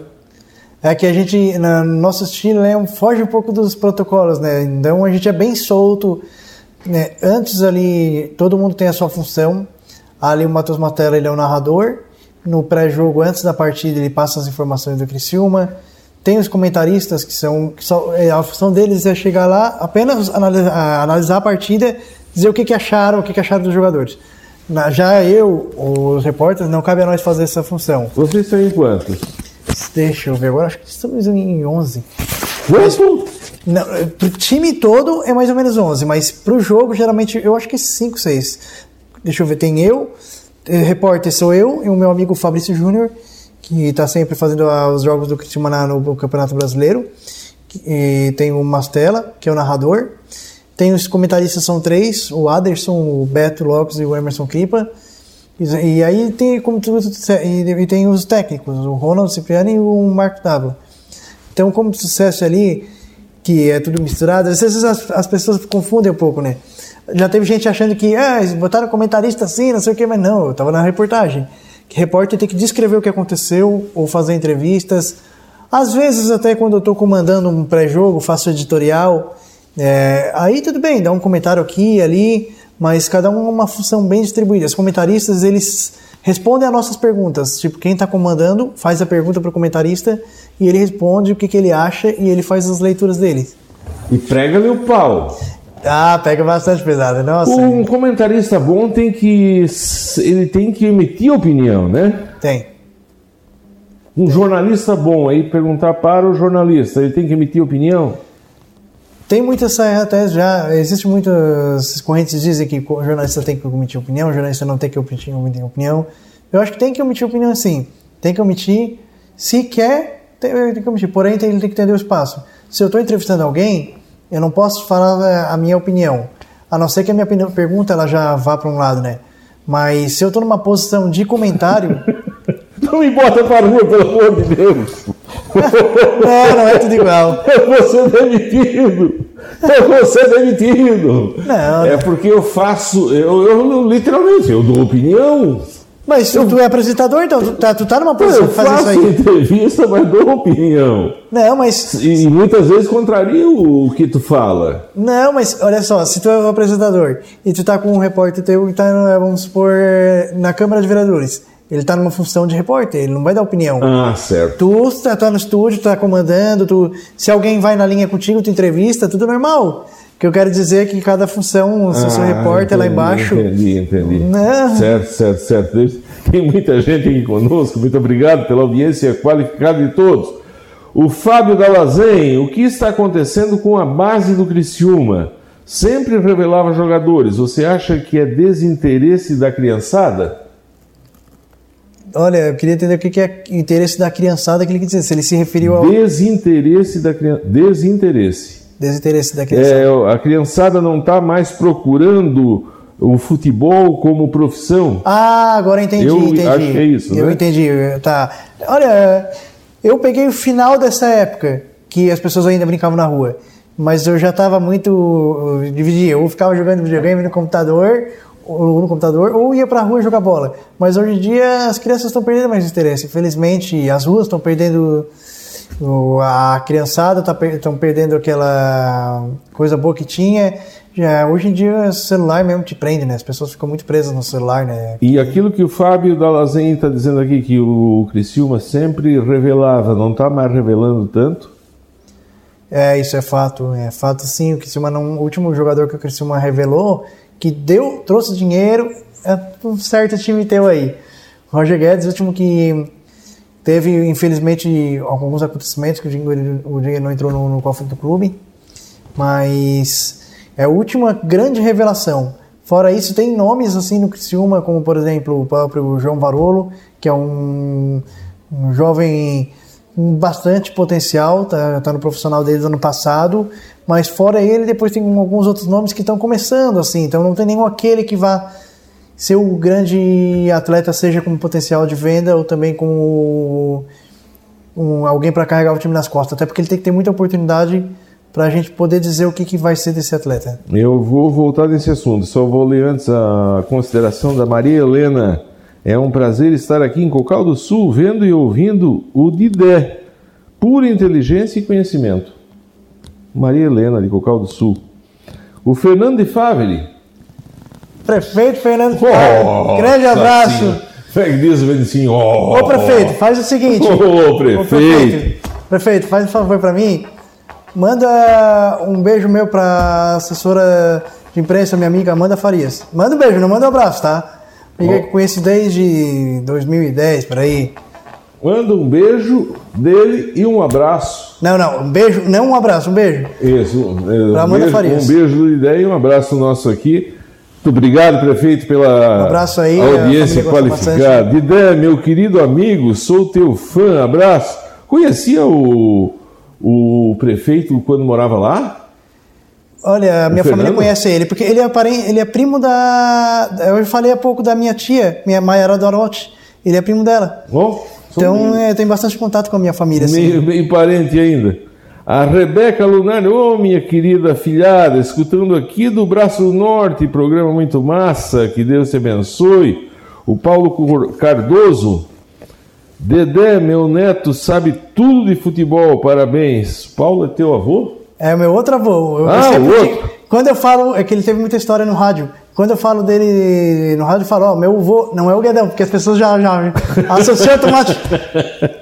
É que a gente, no nosso estilo, né, foge um pouco dos protocolos, né? Então a gente é bem solto. Né? Antes ali, todo mundo tem a sua função. Ali o Matheus Matera, ele é o narrador. No pré-jogo, antes da partida, ele passa as informações do Criciúma. Tem os comentaristas, que são, que é, a função deles é chegar lá, apenas analisar, analisar a partida, dizer o que, que acharam, o que, que acharam dos jogadores. Já eu, os repórteres, não cabe a nós fazer essa função. Vocês em quantos? Deixa eu ver agora, acho que estamos em 11. Quanto? Não, pro time todo é mais ou menos 11, mas pro jogo geralmente eu acho que é 5, 6. Deixa eu ver, tem eu, eh, repórter sou eu e o meu amigo Fabrício Júnior, que está sempre fazendo os jogos do Criciúma no Campeonato Brasileiro. E tem o Mastella, que é o narrador. Tem os comentaristas, são três: o Aderson, o Beto Lopes e o Emerson Kripa. E aí tem como tudo e, tem os técnicos, o Ronald Cipriani e o Marco Dávila. Então, como sucesso ali, que é tudo misturado, às vezes as, as pessoas confundem um pouco, né? Já teve gente achando que, ah, botaram comentarista assim, não sei o que, mas não, eu tava na reportagem. Que repórter tem que descrever o que aconteceu ou fazer entrevistas. Às vezes, até quando eu estou comandando um pré-jogo, faço editorial, é, aí tudo bem, dá um comentário aqui e ali, mas cada um uma função bem distribuída. Os comentaristas, eles respondem a nossas perguntas. Tipo, quem está comandando faz a pergunta para o comentarista e ele responde o que, que ele acha e ele faz as leituras dele. E prega-lhe o pau. Ah, pega bastante pesado, nossa. Um comentarista bom tem que ele tem que emitir opinião, né? Tem. Um jornalista bom aí perguntar para o jornalista, ele tem que emitir opinião. Tem muitas até já, existe muitas correntes dizem que o jornalista tem que omitir opinião, o jornalista não tem que omitir, opinião. Eu acho que tem que omitir opinião sim, tem que omitir, se quer, tem, tem que omitir, porém tem, tem que entender o espaço. Se eu estou entrevistando alguém, eu não posso falar é, a minha opinião, a não ser que a minha pergunta ela já vá para um lado, né? Mas se eu estou numa posição de comentário... não me bota para rua, pelo amor de Deus! não, não é tudo igual. Eu vou ser demitido. Eu vou ser demitido. Não. É porque eu faço, eu, eu literalmente, eu dou opinião. Mas eu, tu é apresentador, então tu tá, tu tá numa posição de fazer isso aí. Eu faço entrevista, mas dou opinião. Não, mas... E, e muitas vezes contraria o que tu fala. Não, mas olha só, se tu é o apresentador e tu tá com um repórter teu que tá, vamos supor, na Câmara de Vereadores ele está numa função de repórter, ele não vai dar opinião. Ah, certo. Tu está tá no estúdio, está comandando, tu, se alguém vai na linha contigo, tu entrevista, tudo normal. O que eu quero dizer é que cada função, se ah, sou repórter entendi, lá embaixo. Entendi, entendi. Não. Certo, certo, certo. Tem muita gente aqui conosco, muito obrigado pela audiência qualificada de todos. O Fábio Dalazen, o que está acontecendo com a base do Criciúma? Sempre revelava jogadores. Você acha que é desinteresse da criançada? Olha, eu queria entender o que é interesse da criançada que ele quer dizer. Se ele se referiu ao. Desinteresse da criança. Desinteresse. Desinteresse da criançada. É, a criançada não está mais procurando o futebol como profissão. Ah, agora entendi, eu entendi. Acho que é isso, Eu né? entendi, tá. Olha, eu peguei o final dessa época que as pessoas ainda brincavam na rua, mas eu já estava muito dividido. Eu ficava jogando videogame no computador ou no computador ou ia para a rua jogar bola. Mas hoje em dia as crianças estão perdendo mais interesse. Infelizmente, as ruas estão perdendo a criançada estão tá, perdendo aquela coisa boa que tinha. Já, hoje em dia o celular mesmo te prende, né? As pessoas ficam muito presas no celular, né? E aquilo que o Fábio Dalazen está dizendo aqui, que o Criciúma sempre revelava, não está mais revelando tanto? É, isso é fato. É fato sim. O Criciúma não, o último jogador que o Criciúma revelou que deu, trouxe dinheiro, é um certo time teu aí. Roger Guedes, último que teve, infelizmente, alguns acontecimentos que o dinheiro, não entrou no, no cofre do clube, mas é a última grande revelação. Fora isso, tem nomes assim no Criciúma, como por exemplo o próprio João Varolo, que é um, um jovem com bastante potencial, tá, tá no profissional desde o ano passado, mas fora ele, depois tem alguns outros nomes que estão começando assim, então não tem nenhum aquele que vá ser o grande atleta, seja com potencial de venda ou também com um, alguém para carregar o time nas costas, até porque ele tem que ter muita oportunidade para a gente poder dizer o que, que vai ser desse atleta. Eu vou voltar nesse assunto, só vou ler antes a consideração da Maria Helena. É um prazer estar aqui em Cocal do Sul, vendo e ouvindo o Didé. Pura inteligência e conhecimento. Maria Helena, de Cocal do Sul. O Fernando de Favre. Prefeito Fernando de Favre. Grande abraço. Diz assim, oh, Ô prefeito, faz o seguinte. Ô, prefeito. Ô, prefeito. Prefeito, faz um favor para mim. Manda um beijo meu pra assessora de imprensa, minha amiga Amanda Farias. Manda um beijo, não manda um abraço, tá? Amiga que conheço desde 2010, por aí. Manda um beijo dele e um abraço. Não, não, um beijo, não um abraço, um beijo. Isso, um, pra Amanda beijo, Farias. Um beijo do Ideia e um abraço nosso aqui. Muito obrigado, prefeito, pela um abraço aí, audiência qualificada. Didé, meu querido amigo, sou teu fã, abraço. Conhecia o, o prefeito quando morava lá? Olha, a minha família conhece ele, porque ele é, parente, ele é primo da. Eu falei há pouco da minha tia, minha Mayara Dorote. Ele é primo dela. Oh, então é, tem bastante contato com a minha família. Meio, assim. bem parente ainda. A Rebeca Lunar, ô oh, minha querida filhada, escutando aqui do Braço Norte, programa muito massa, que Deus te abençoe. O Paulo Cardoso, Dedé, meu neto, sabe tudo de futebol, parabéns. Paulo é teu avô? É meu outro avô. Eu ah, o outro. Quando eu falo, é que ele teve muita história no rádio. Quando eu falo dele no rádio, eu falo, ó, meu avô, não é o Guedão, porque as pessoas já, já associam automaticamente.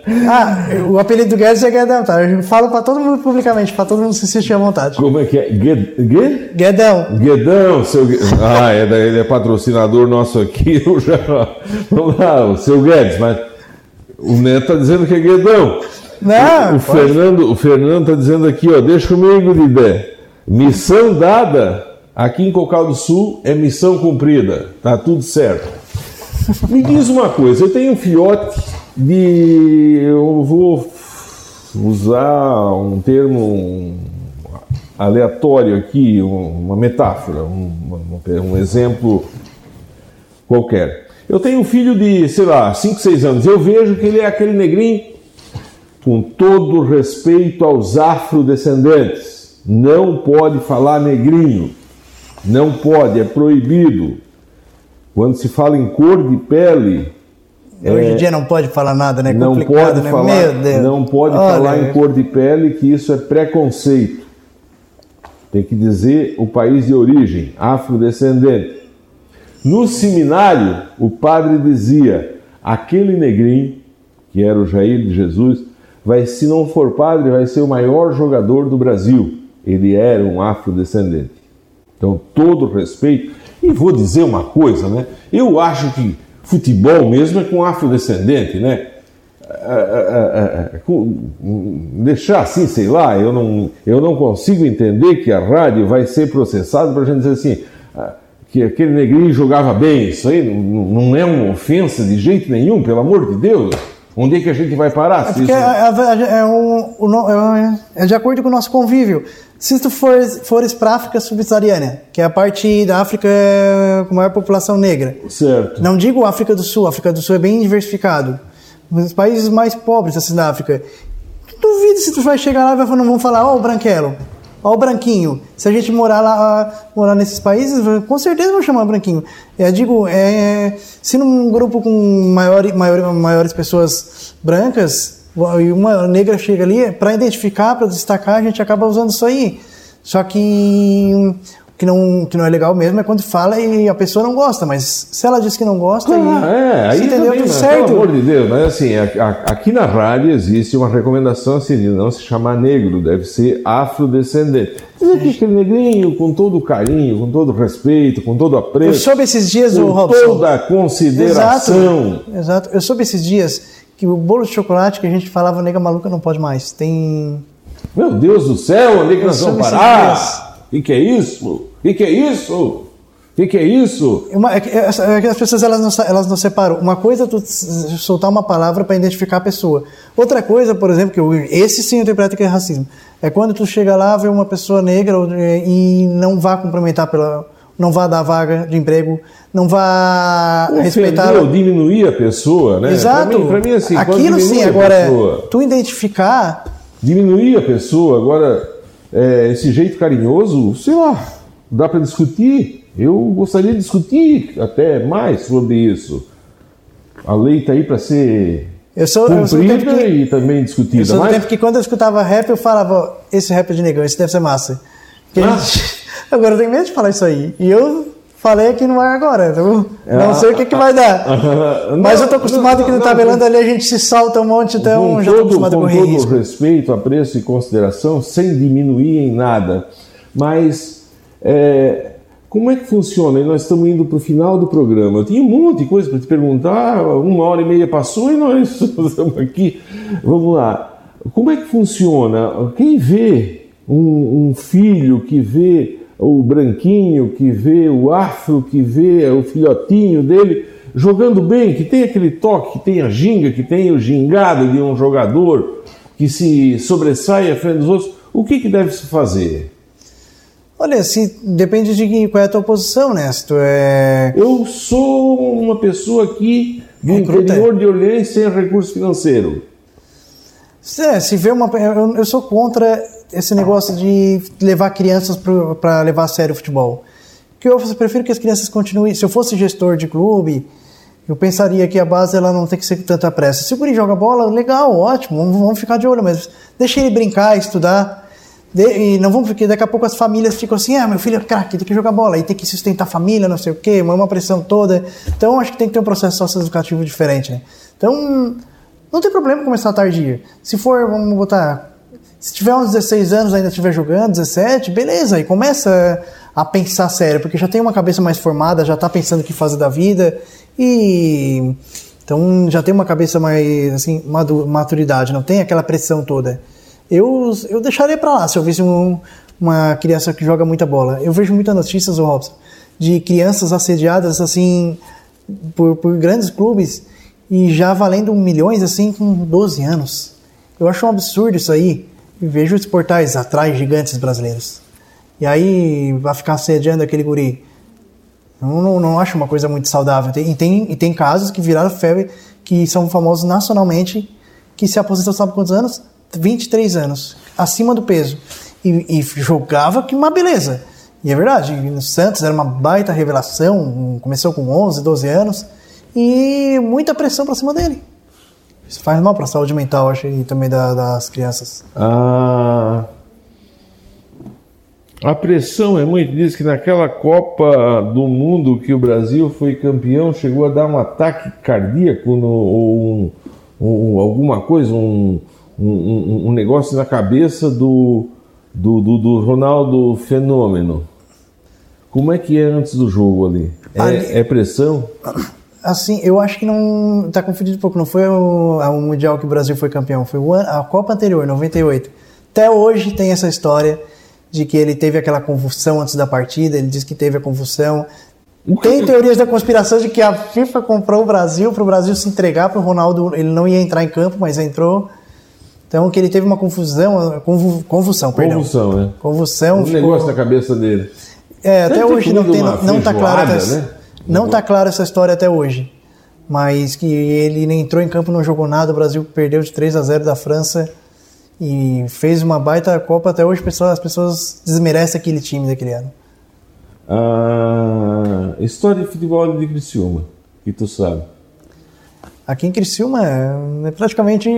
ah, o apelido do Guedes é Guedão, tá? Eu falo pra todo mundo publicamente, pra todo mundo se sentir à vontade. Como é que é? Gued... Guedão. Guedão, seu Ah, é, ele é patrocinador nosso aqui, eu já. Vamos lá, o seu Guedes, mas o Neto está dizendo que é Guedão. Não, o, o Fernando o Fernando está dizendo aqui, ó, deixa comigo, Didé. Missão dada aqui em Cocal do Sul é missão cumprida. Tá tudo certo. Me diz uma coisa, eu tenho um fiote de. Eu vou usar um termo aleatório aqui, uma metáfora, um, um exemplo qualquer. Eu tenho um filho de, sei lá, 5, 6 anos. Eu vejo que ele é aquele negrinho, com todo respeito aos afrodescendentes. Não pode falar negrinho. Não pode, é proibido. Quando se fala em cor de pele. Hoje em é, dia não pode falar nada, né? Não pode né? falar. Não pode Olha, falar em cor de pele, que isso é preconceito. Tem que dizer o país de origem, afrodescendente. No seminário, o padre dizia: aquele negrinho, que era o Jair de Jesus, vai, se não for padre, vai ser o maior jogador do Brasil. Ele era um afrodescendente. Então, todo respeito. E vou dizer uma coisa, né? Eu acho que futebol mesmo é com afrodescendente, né? É, é, é, deixar assim, sei lá, eu não, eu não consigo entender que a rádio vai ser processada para a gente dizer assim que aquele negrinho jogava bem. Isso aí não, não é uma ofensa de jeito nenhum, pelo amor de Deus. Onde é que a gente vai parar? É porque é, é, é, um, é, é, de acordo com o nosso convívio. Se tu fores, fores para a África subsaariana, que é a parte da África com maior população negra. Certo. Não digo África do Sul, a África do Sul é bem diversificado. Os países mais pobres assim, da África. Duvido se tu vai chegar lá e vão falar, ó, oh, o branquelo. Ó o branquinho. Se a gente morar lá, morar nesses países, com certeza vão chamar branquinho. Eu digo, é, se num grupo com maior, maior, maiores pessoas brancas e uma negra chega ali, para identificar, para destacar, a gente acaba usando isso aí. Só que que não, que não é legal mesmo é quando fala e a pessoa não gosta, mas se ela diz que não gosta, ah, é, aí entendeu também, tudo mas, certo. Pelo amor de Deus, mas assim, aqui na rádio existe uma recomendação assim, de não se chamar negro, deve ser afrodescendente. Mas aqui aquele negrinho, com todo o carinho, com todo o respeito, com todo o apreço. Eu soube esses dias, com o Robson. toda a consideração. Exato, exato. Eu soube esses dias que o bolo de chocolate que a gente falava, nega maluca, não pode mais. Tem. Meu Deus do céu, onde é que nós vamos parar? O que, é isso? O que, é isso? O que, que é isso? Uma, é, é, é que as pessoas elas não, elas não separam. Uma coisa é tu soltar uma palavra para identificar a pessoa. Outra coisa, por exemplo, que eu, esse sim eu interpreto que é racismo, é quando tu chega lá, vê uma pessoa negra e não vá cumprimentar pela. não vá dar vaga de emprego, não vá respeitar. Ou diminuir a pessoa, né? Exato. Para mim, mim, assim, Aquilo sim, agora, pessoa, tu identificar. Diminuir a pessoa, agora é, esse jeito carinhoso, sei lá, dá para discutir. Eu gostaria de discutir até mais sobre isso. A lei está aí para ser eu sou, cumprida eu sou que, e também discutida. Eu sou mas... tempo que quando eu escutava rap, eu falava, esse rap é de negão, esse deve ser massa. Ah. Gente, agora eu tenho medo de falar isso aí. E eu falei aqui no ar agora. Então, não sei o que, que vai dar. Não, Mas eu estou acostumado não, que no tabelando ali a gente se solta um monte, então com já estou acostumado com Com todo risco. respeito, apreço e consideração, sem diminuir em nada. Mas é, como é que funciona? E nós estamos indo para o final do programa. Eu tinha um monte de coisa para te perguntar, uma hora e meia passou e nós estamos aqui. Vamos lá. Como é que funciona? Quem vê um, um filho que vê o branquinho, que vê o afro, que vê o filhotinho dele jogando bem, que tem aquele toque, que tem a ginga, que tem o gingado de um jogador que se sobressai à frente dos outros, o que, que deve se fazer? Olha, se depende de qual é a tua posição, né? Se tu é... Eu sou uma pessoa aqui do interior de Orleans sem recurso financeiro. É, se vê uma. Eu, eu sou contra esse negócio de levar crianças para levar a sério o futebol. Que eu prefiro que as crianças continuem. Se eu fosse gestor de clube, eu pensaria que a base ela não tem que ser com tanta pressa. Se o guri joga bola, legal, ótimo, vamos, ficar de olho, mas deixa ele brincar, estudar. De, e não vamos, porque daqui a pouco as famílias ficam assim: ah, meu filho é craque, tem que jogar bola, aí tem que sustentar a família, não sei o quê, uma pressão toda. Então acho que tem que ter um processo socioeducativo diferente, né? Então não tem problema começar tardia. Se for, vamos botar, se tiver uns 16 anos ainda estiver jogando, 17, beleza, aí começa a pensar sério, porque já tem uma cabeça mais formada, já está pensando o que fazer da vida e então já tem uma cabeça mais assim, maturidade, não tem aquela pressão toda. Eu, eu deixaria para lá se eu visse um, uma criança que joga muita bola. Eu vejo muitas notícias, Robson, de crianças assediadas assim por, por grandes clubes e já valendo milhões assim com 12 anos. Eu acho um absurdo isso aí. Vejo os portais atrás gigantes brasileiros. E aí vai ficar assediando aquele guri. Não, não, não acho uma coisa muito saudável. E, tem, e tem casos que viraram febre, que são famosos nacionalmente, que se aposentou sabe quantos anos? 23 anos, acima do peso. E, e jogava que uma beleza. E é verdade, no Santos era uma baita revelação, começou com 11, 12 anos e muita pressão para cima dele. Isso faz mal para a saúde mental, acho, e também da, das crianças. Ah, a pressão é muito. Diz que naquela Copa do Mundo que o Brasil foi campeão, chegou a dar um ataque cardíaco no, ou, um, ou alguma coisa, um, um, um, negócio na cabeça do, do, do, do Ronaldo Fenômeno. Como é que é antes do jogo ali? É, ali... é pressão? Assim, eu acho que não. Tá confundido um pouco. Não foi o, o Mundial que o Brasil foi campeão, foi o, a Copa anterior, 98. Até hoje tem essa história de que ele teve aquela convulsão antes da partida, ele diz que teve a convulsão. Tem teorias da conspiração de que a FIFA comprou o Brasil para o Brasil se entregar para o Ronaldo. Ele não ia entrar em campo, mas entrou. Então que ele teve uma confusão, convulsão, convulsão, perdão. Convulsão, né? Convulsão. Um ficou... negócio na cabeça dele. É, até hoje não tem, não está claro. Né? Não está clara essa história até hoje. Mas que ele entrou em campo, não jogou nada, o Brasil perdeu de 3 a 0 da França e fez uma baita Copa. Até hoje as pessoas desmerecem aquele time daquele ano. Ah, história de futebol de Criciúma, que tu sabe. Aqui em Criciúma, é, praticamente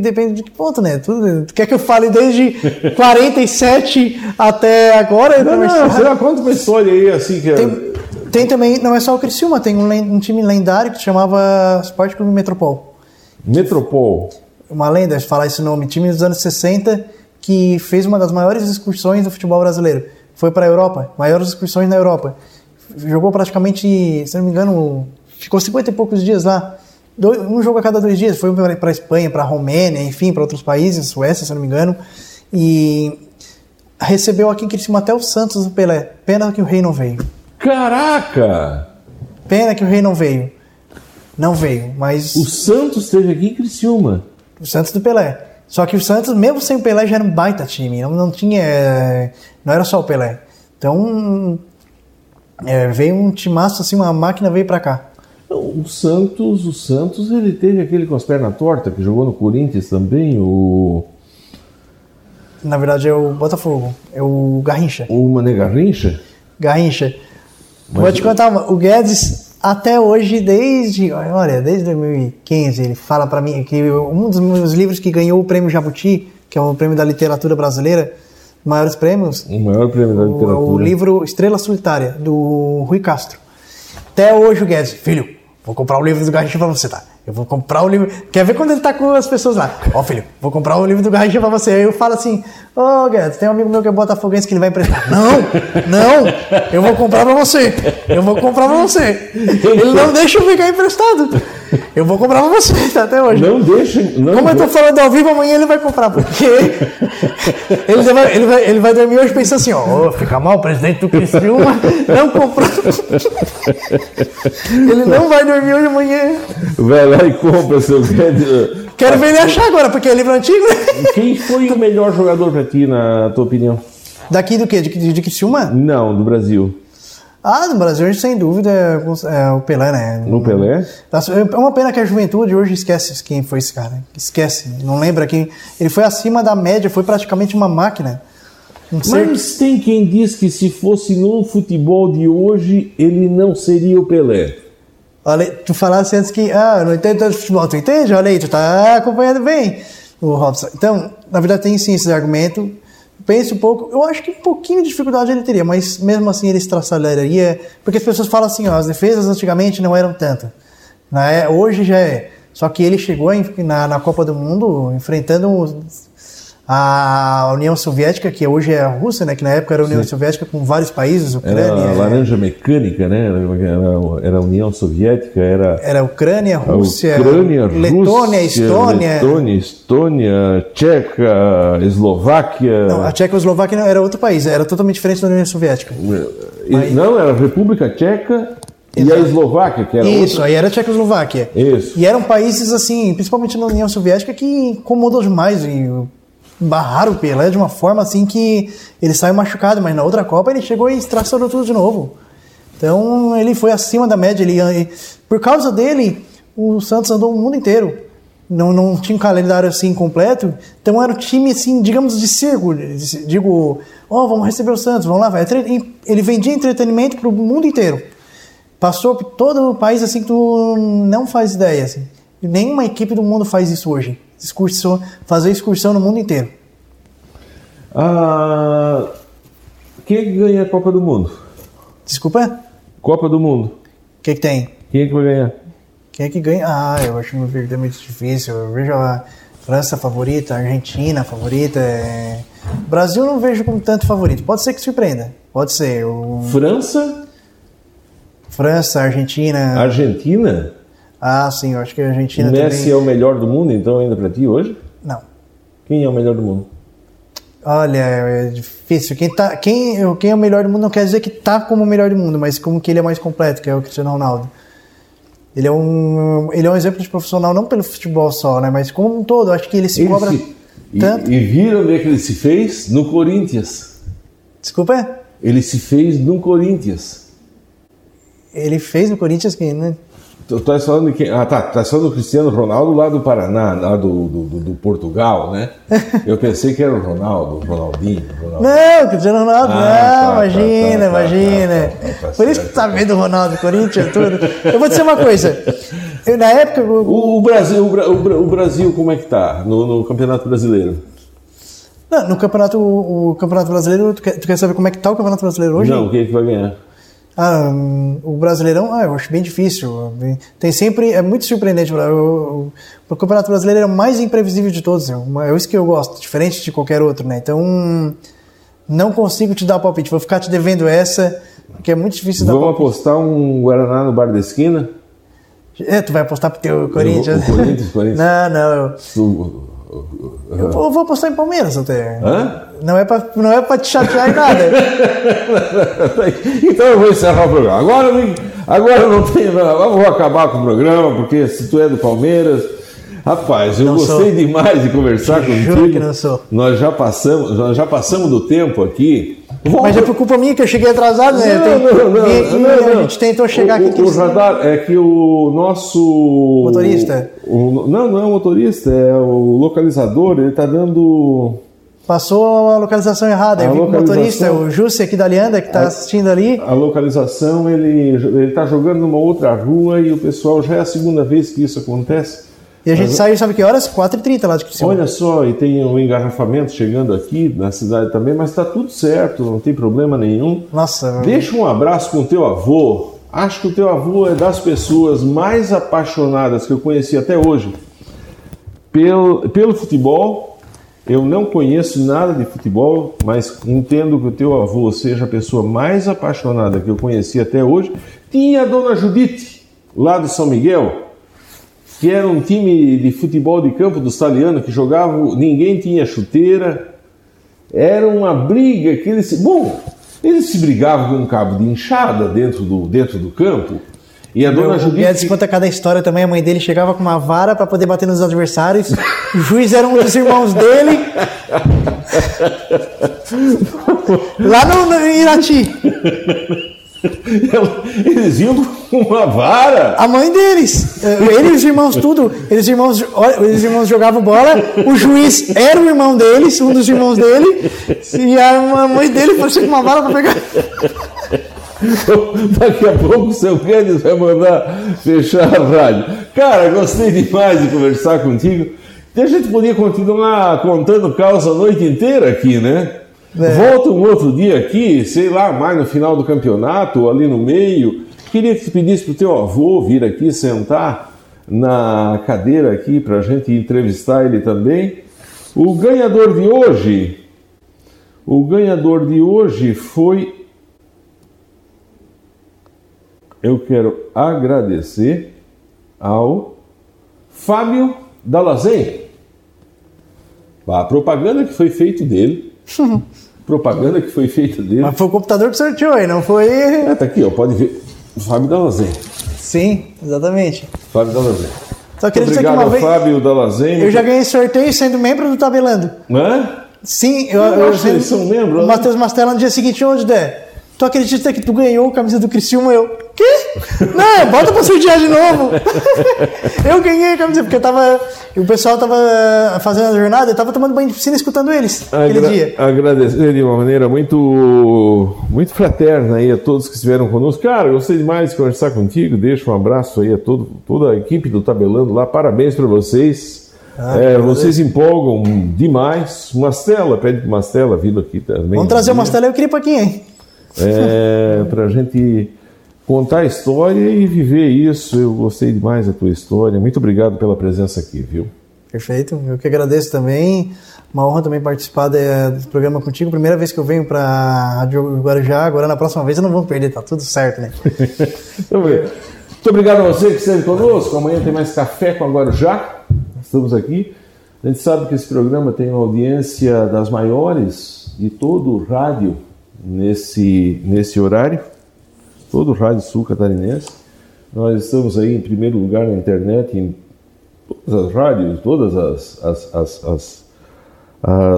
depende de que ponto, né? Tudo, tu quer que eu fale desde 47 até agora? Não, não, sei lá quanto uma história aí, assim, que é... Tem, tem também, não é só o Criciúma, tem um, um time lendário que se chamava Sport Clube Metropol. Metropol. Uma lenda, falar esse nome, time dos anos 60 que fez uma das maiores excursões do futebol brasileiro. Foi para a Europa, maiores excursões na Europa. Jogou praticamente, se não me engano, ficou 50 e poucos dias lá. Um jogo a cada dois dias. Foi para a Espanha, para a Romênia, enfim, para outros países, Suécia, se não me engano. E recebeu aqui em Criciúma até o Santos do Pelé. Pena que o rei não veio. Caraca! Pena que o rei não veio. Não veio, mas O Santos esteve aqui em Criciúma. o Santos do Pelé. Só que o Santos, mesmo sem o Pelé, já era um baita time. Não, não tinha. é, Não era só o Pelé. Então. é, veio um timaço assim, uma máquina veio pra cá. O Santos, o Santos, ele teve aquele com as pernas tortas que jogou no Corinthians também, o, Na verdade é o Botafogo. É o Garrincha. o Mané Garrincha. Garrincha. Mas Vou te o- contar, o Guedes, até hoje, desde. Olha, desde 2015, ele fala pra mim que um dos meus livros que ganhou o prêmio Jabuti, que é o prêmio da literatura brasileira, maiores prêmios, O maior prêmio da O, literatura. o livro Estrela Solitária, do Rui Castro. Até hoje o Guedes, filho, vou comprar o livro do Garrincha pra você, tá? Eu vou comprar o livro. Quer ver quando ele tá com as pessoas lá? Ó, filho, vou comprar o livro do Garrincha pra você. Aí eu falo assim: Ô Guedes, tem um amigo meu que é botafoguense que ele vai emprestar. Não, não, eu vou comprar pra você. Eu vou comprar pra você. Ele não deixa eu ficar emprestado. Eu vou comprar pra você, tá? Até hoje. Não deixa. Não Como eu tô falando ao vivo, amanhã ele vai comprar, porque ele vai, ele vai, ele vai dormir hoje pensando assim, ó, ô, fica mal, o presidente do Criciúma não comprou. ele não vai dormir hoje amanhã. Vai lá e compra seu Guedes. Quero ver ele achar agora, porque é livro antigo, né? Quem foi o melhor jogador pra ti, na tua opinião? Daqui do quê? De, de, de Criciúma? Não, do Brasil. Ah, no Brasil, a gente, sem dúvida, é é o Pelé, né? No Pelé? É uma pena que a juventude hoje esquece quem foi esse cara. Esquece, não lembra quem. Ele foi acima da média, foi praticamente uma máquina. Um ser Mas tem quem diz que se fosse no futebol de hoje, ele não seria o Pelé. Olha, tu falasse antes que, ah, não entendo tanto futebol, tu entende? Olha aí, tu tá acompanhando bem o Robson. Então, na verdade, tem sim esse argumento. Pense um pouco, eu acho que um pouquinho de dificuldade ele teria, mas mesmo assim ele estraçalharia, porque as pessoas falam assim, ó, as defesas antigamente não eram tanto. Né? Hoje já é. Só que ele chegou na, na Copa do Mundo enfrentando a União Soviética, que hoje é a Rússia, né? Que na época era a União Soviética com vários países, Ucrânia, Era a laranja mecânica, né? Era, era a União Soviética, era Era Ucrânia, a Rússia, Ucrânia, Letônia, Rússia, Estônia. Letônia, Estônia, Tcheca, Eslováquia. Não, a Tchecoslováquia não- era outro país, era totalmente diferente da União Soviética. E- Não, era a República Tcheca e a Eslováquia, que era Isso, outra. aí era a Tchecoslováquia. Isso. E eram países, assim, principalmente na União Soviética, que incomodou demais e barraram o Pelé de uma forma assim que ele saiu machucado, mas na outra Copa ele chegou e estraçalhou tudo de novo. Então ele foi acima da média. Ele, e por causa dele, o Santos andou o mundo inteiro. Não, não tinha um calendário assim completo. Então era um time, assim, digamos, de circo. Digo, ó, vamos receber o Santos, vamos lá. Vai. Ele vendia entretenimento para o mundo inteiro. Passou por todo o país assim que tu não faz ideia. Assim. Nenhuma equipe do mundo faz isso hoje. Excursão, fazer excursão no mundo inteiro. Ah, quem é que ganha a Copa do Mundo? Desculpa? Copa do Mundo. O que, que tem? Quem é que vai ganhar? Quem é que ganha? Ah, eu acho que é muito difícil. Eu vejo a França favorita, a Argentina favorita. é, Brasil não vejo como tanto favorito. Pode ser que surpreenda. Pode ser. O... França, França, Argentina. Argentina. Ah, sim, eu acho que a Argentina O Messi também. é o melhor do mundo, então, ainda pra ti hoje? Não. Quem é o melhor do mundo? Olha, é difícil. Quem, tá, quem, quem é o melhor do mundo não quer dizer que tá como o melhor do mundo, mas como que ele é mais completo, que é o Cristiano Ronaldo. Ele é um, ele é um exemplo de profissional não pelo futebol só, né, mas como um todo. Acho que ele se Ele cobra se- e, tanto. e viram onde é que ele se fez? No Corinthians. Desculpa, Ele se fez no Corinthians. ele fez no Corinthians que, né? Tu tá falando de quem? Ah, tá. Tá falando do Cristiano Ronaldo lá do Paraná, lá do, do, do- do Portugal, né? Eu pensei que era o Ronaldo, o Ronaldinho. o Ronaldo. Não, Cristiano Ronaldo, Ah, não, tá, imagina, tá, imagina. tá, tá, tá, tá Por isso que certo. tá vendo o Ronaldo, Corinthians, tudo. Eu vou dizer uma coisa. Eu, na época. eu- O, o Brasil, o, o Brasil, como é que tá no, no Campeonato Brasileiro? Não, no campeonato, o, o campeonato brasileiro, tu quer, tu quer saber como é que tá o campeonato brasileiro hoje? Não, quem é que vai ganhar? Ah, o Brasileirão, ah, eu acho bem difícil. Tem sempre, é muito surpreendente. O, o, o Campeonato Brasileiro é o mais imprevisível de todos. É é isso que eu gosto, diferente de qualquer outro, né? Então, não consigo te dar palpite. Vou ficar te devendo essa, que é muito difícil dar Vamos apostar um Guaraná no bar da esquina? É, tu vai apostar pro teu Corinthians? o Corinthians, Corinthians. Não, não. eu- Eu vou, apostar em Palmeiras até. Hã? Não é pra, não é pra te chatear em nada. então eu vou encerrar o programa. Agora, agora não tenho. Eu vou acabar com o programa, porque se tu é do Palmeiras. Rapaz, eu Não gostei sou. demais de conversar Juro contigo. que não sou. Nós já passamos, nós já passamos do tempo aqui. Mas é por culpa minha que eu cheguei atrasado, né? Não, não, não, aqui, não, não. A gente tentou chegar o, aqui. O, o radar é que o nosso. Motorista? o- não, não é o motorista, é o localizador, ele está dando. Passou a localização errada. A Eu vi com o motorista, localização- o Jussi aqui da Alianda, que está assistindo ali. A localização, ele está jogando numa outra rua e o pessoal já é a segunda vez que isso acontece. E a gente saiu, sabe que horas? 4h30 lá de Criciúma. Olha só, e tem um engarrafamento chegando aqui na cidade também, mas está tudo certo, não tem problema nenhum. Nossa, Deixa um abraço com o teu avô. Acho que o teu avô é das pessoas mais apaixonadas que eu conheci até hoje pelo, pelo futebol. Eu não conheço nada de futebol, mas entendo que o teu avô seja a pessoa mais apaixonada que eu conheci até hoje. Tinha a dona Judite, lá de São Miguel, que era um time de futebol de campo dos italianos que jogavam, ninguém tinha chuteira. Era uma briga que eles. Bom, eles se brigavam com um cabo de enxada dentro do, dentro do campo. E a dona Guedes Judite. conta cada história também. A mãe dele chegava com uma vara para poder bater nos adversários. O juiz era um dos irmãos dele. Lá no, no Irati. Eles iam com uma vara. A mãe deles. Eh, Ele e os irmãos, tudo. Eles irmãos, eles irmãos jogavam bola. O juiz era o irmão deles, um dos irmãos dele. E a mãe dele foi com uma vara para pegar. Daqui a pouco o seu Guedes vai mandar fechar a rádio. Cara, gostei demais de conversar contigo. E a gente podia continuar contando caos a noite inteira aqui, né? É. Volta um outro dia aqui, sei lá, mais no final do campeonato, ali no meio. Queria que tu pedisse pro teu avô vir aqui sentar na cadeira aqui para a gente entrevistar ele também. O ganhador de hoje, o ganhador de hoje foi eu quero agradecer ao Fábio Dalazen. A propaganda que foi feita dele. propaganda que foi feita dele. Mas foi o computador que sorteou aí, não foi. É, tá aqui, ó, pode ver. Fábio Dalazen. Sim, exatamente. Fábio Dalazen. Só queria dizer que Obrigado uma vez. Fábio Dalazen. Eu já ganhei sorteio sendo membro do Tabelando. Hã? Sim, eu, Eu eu, acho que eles são membros, O né? Matheus Mastella no dia seguinte, onde der? Tu acredita que tu ganhou a camisa do Criciúma? Eu, quê? Não, bota pra sortear de novo. eu ganhei a camisa, porque eu tava. O pessoal tava fazendo a jornada, eu tava tomando banho de piscina escutando eles aquele Agra- dia. Agradecer de uma maneira muito, muito fraterna aí a todos que estiveram conosco. Cara, gostei demais de conversar contigo. Deixa um abraço aí a todo, toda a equipe do Tabelando lá. Parabéns para vocês. Ah, É, vocês empolgam demais. Mastela, pede pro Mastela vindo aqui também. Vamos trazer o Mastella e o Cripaquinha, hein? É, para a gente contar a história e viver isso. Eu gostei demais da tua história. Muito obrigado pela presença aqui, viu? Perfeito, eu que agradeço também. Uma honra também participar desse programa contigo. Primeira vez que eu venho para a Rádio Guarujá, agora na próxima vez eu não vou perder, tá tudo certo, né? Então, Muito obrigado a você que esteve conosco. Amanhã tem mais Café com a Guarujá. Estamos aqui. A gente sabe que esse programa tem uma audiência das maiores de todo o rádio nesse, nesse horário. Todo o rádio sul catarinense. Nós estamos aí em primeiro lugar na internet, em todas as rádios, todas as, as, as, as-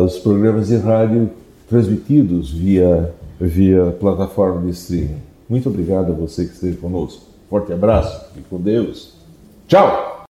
os programas de rádio transmitidos via, via plataforma de streaming. Muito obrigado a você que esteve conosco. Forte abraço, fique com Deus. Tchau!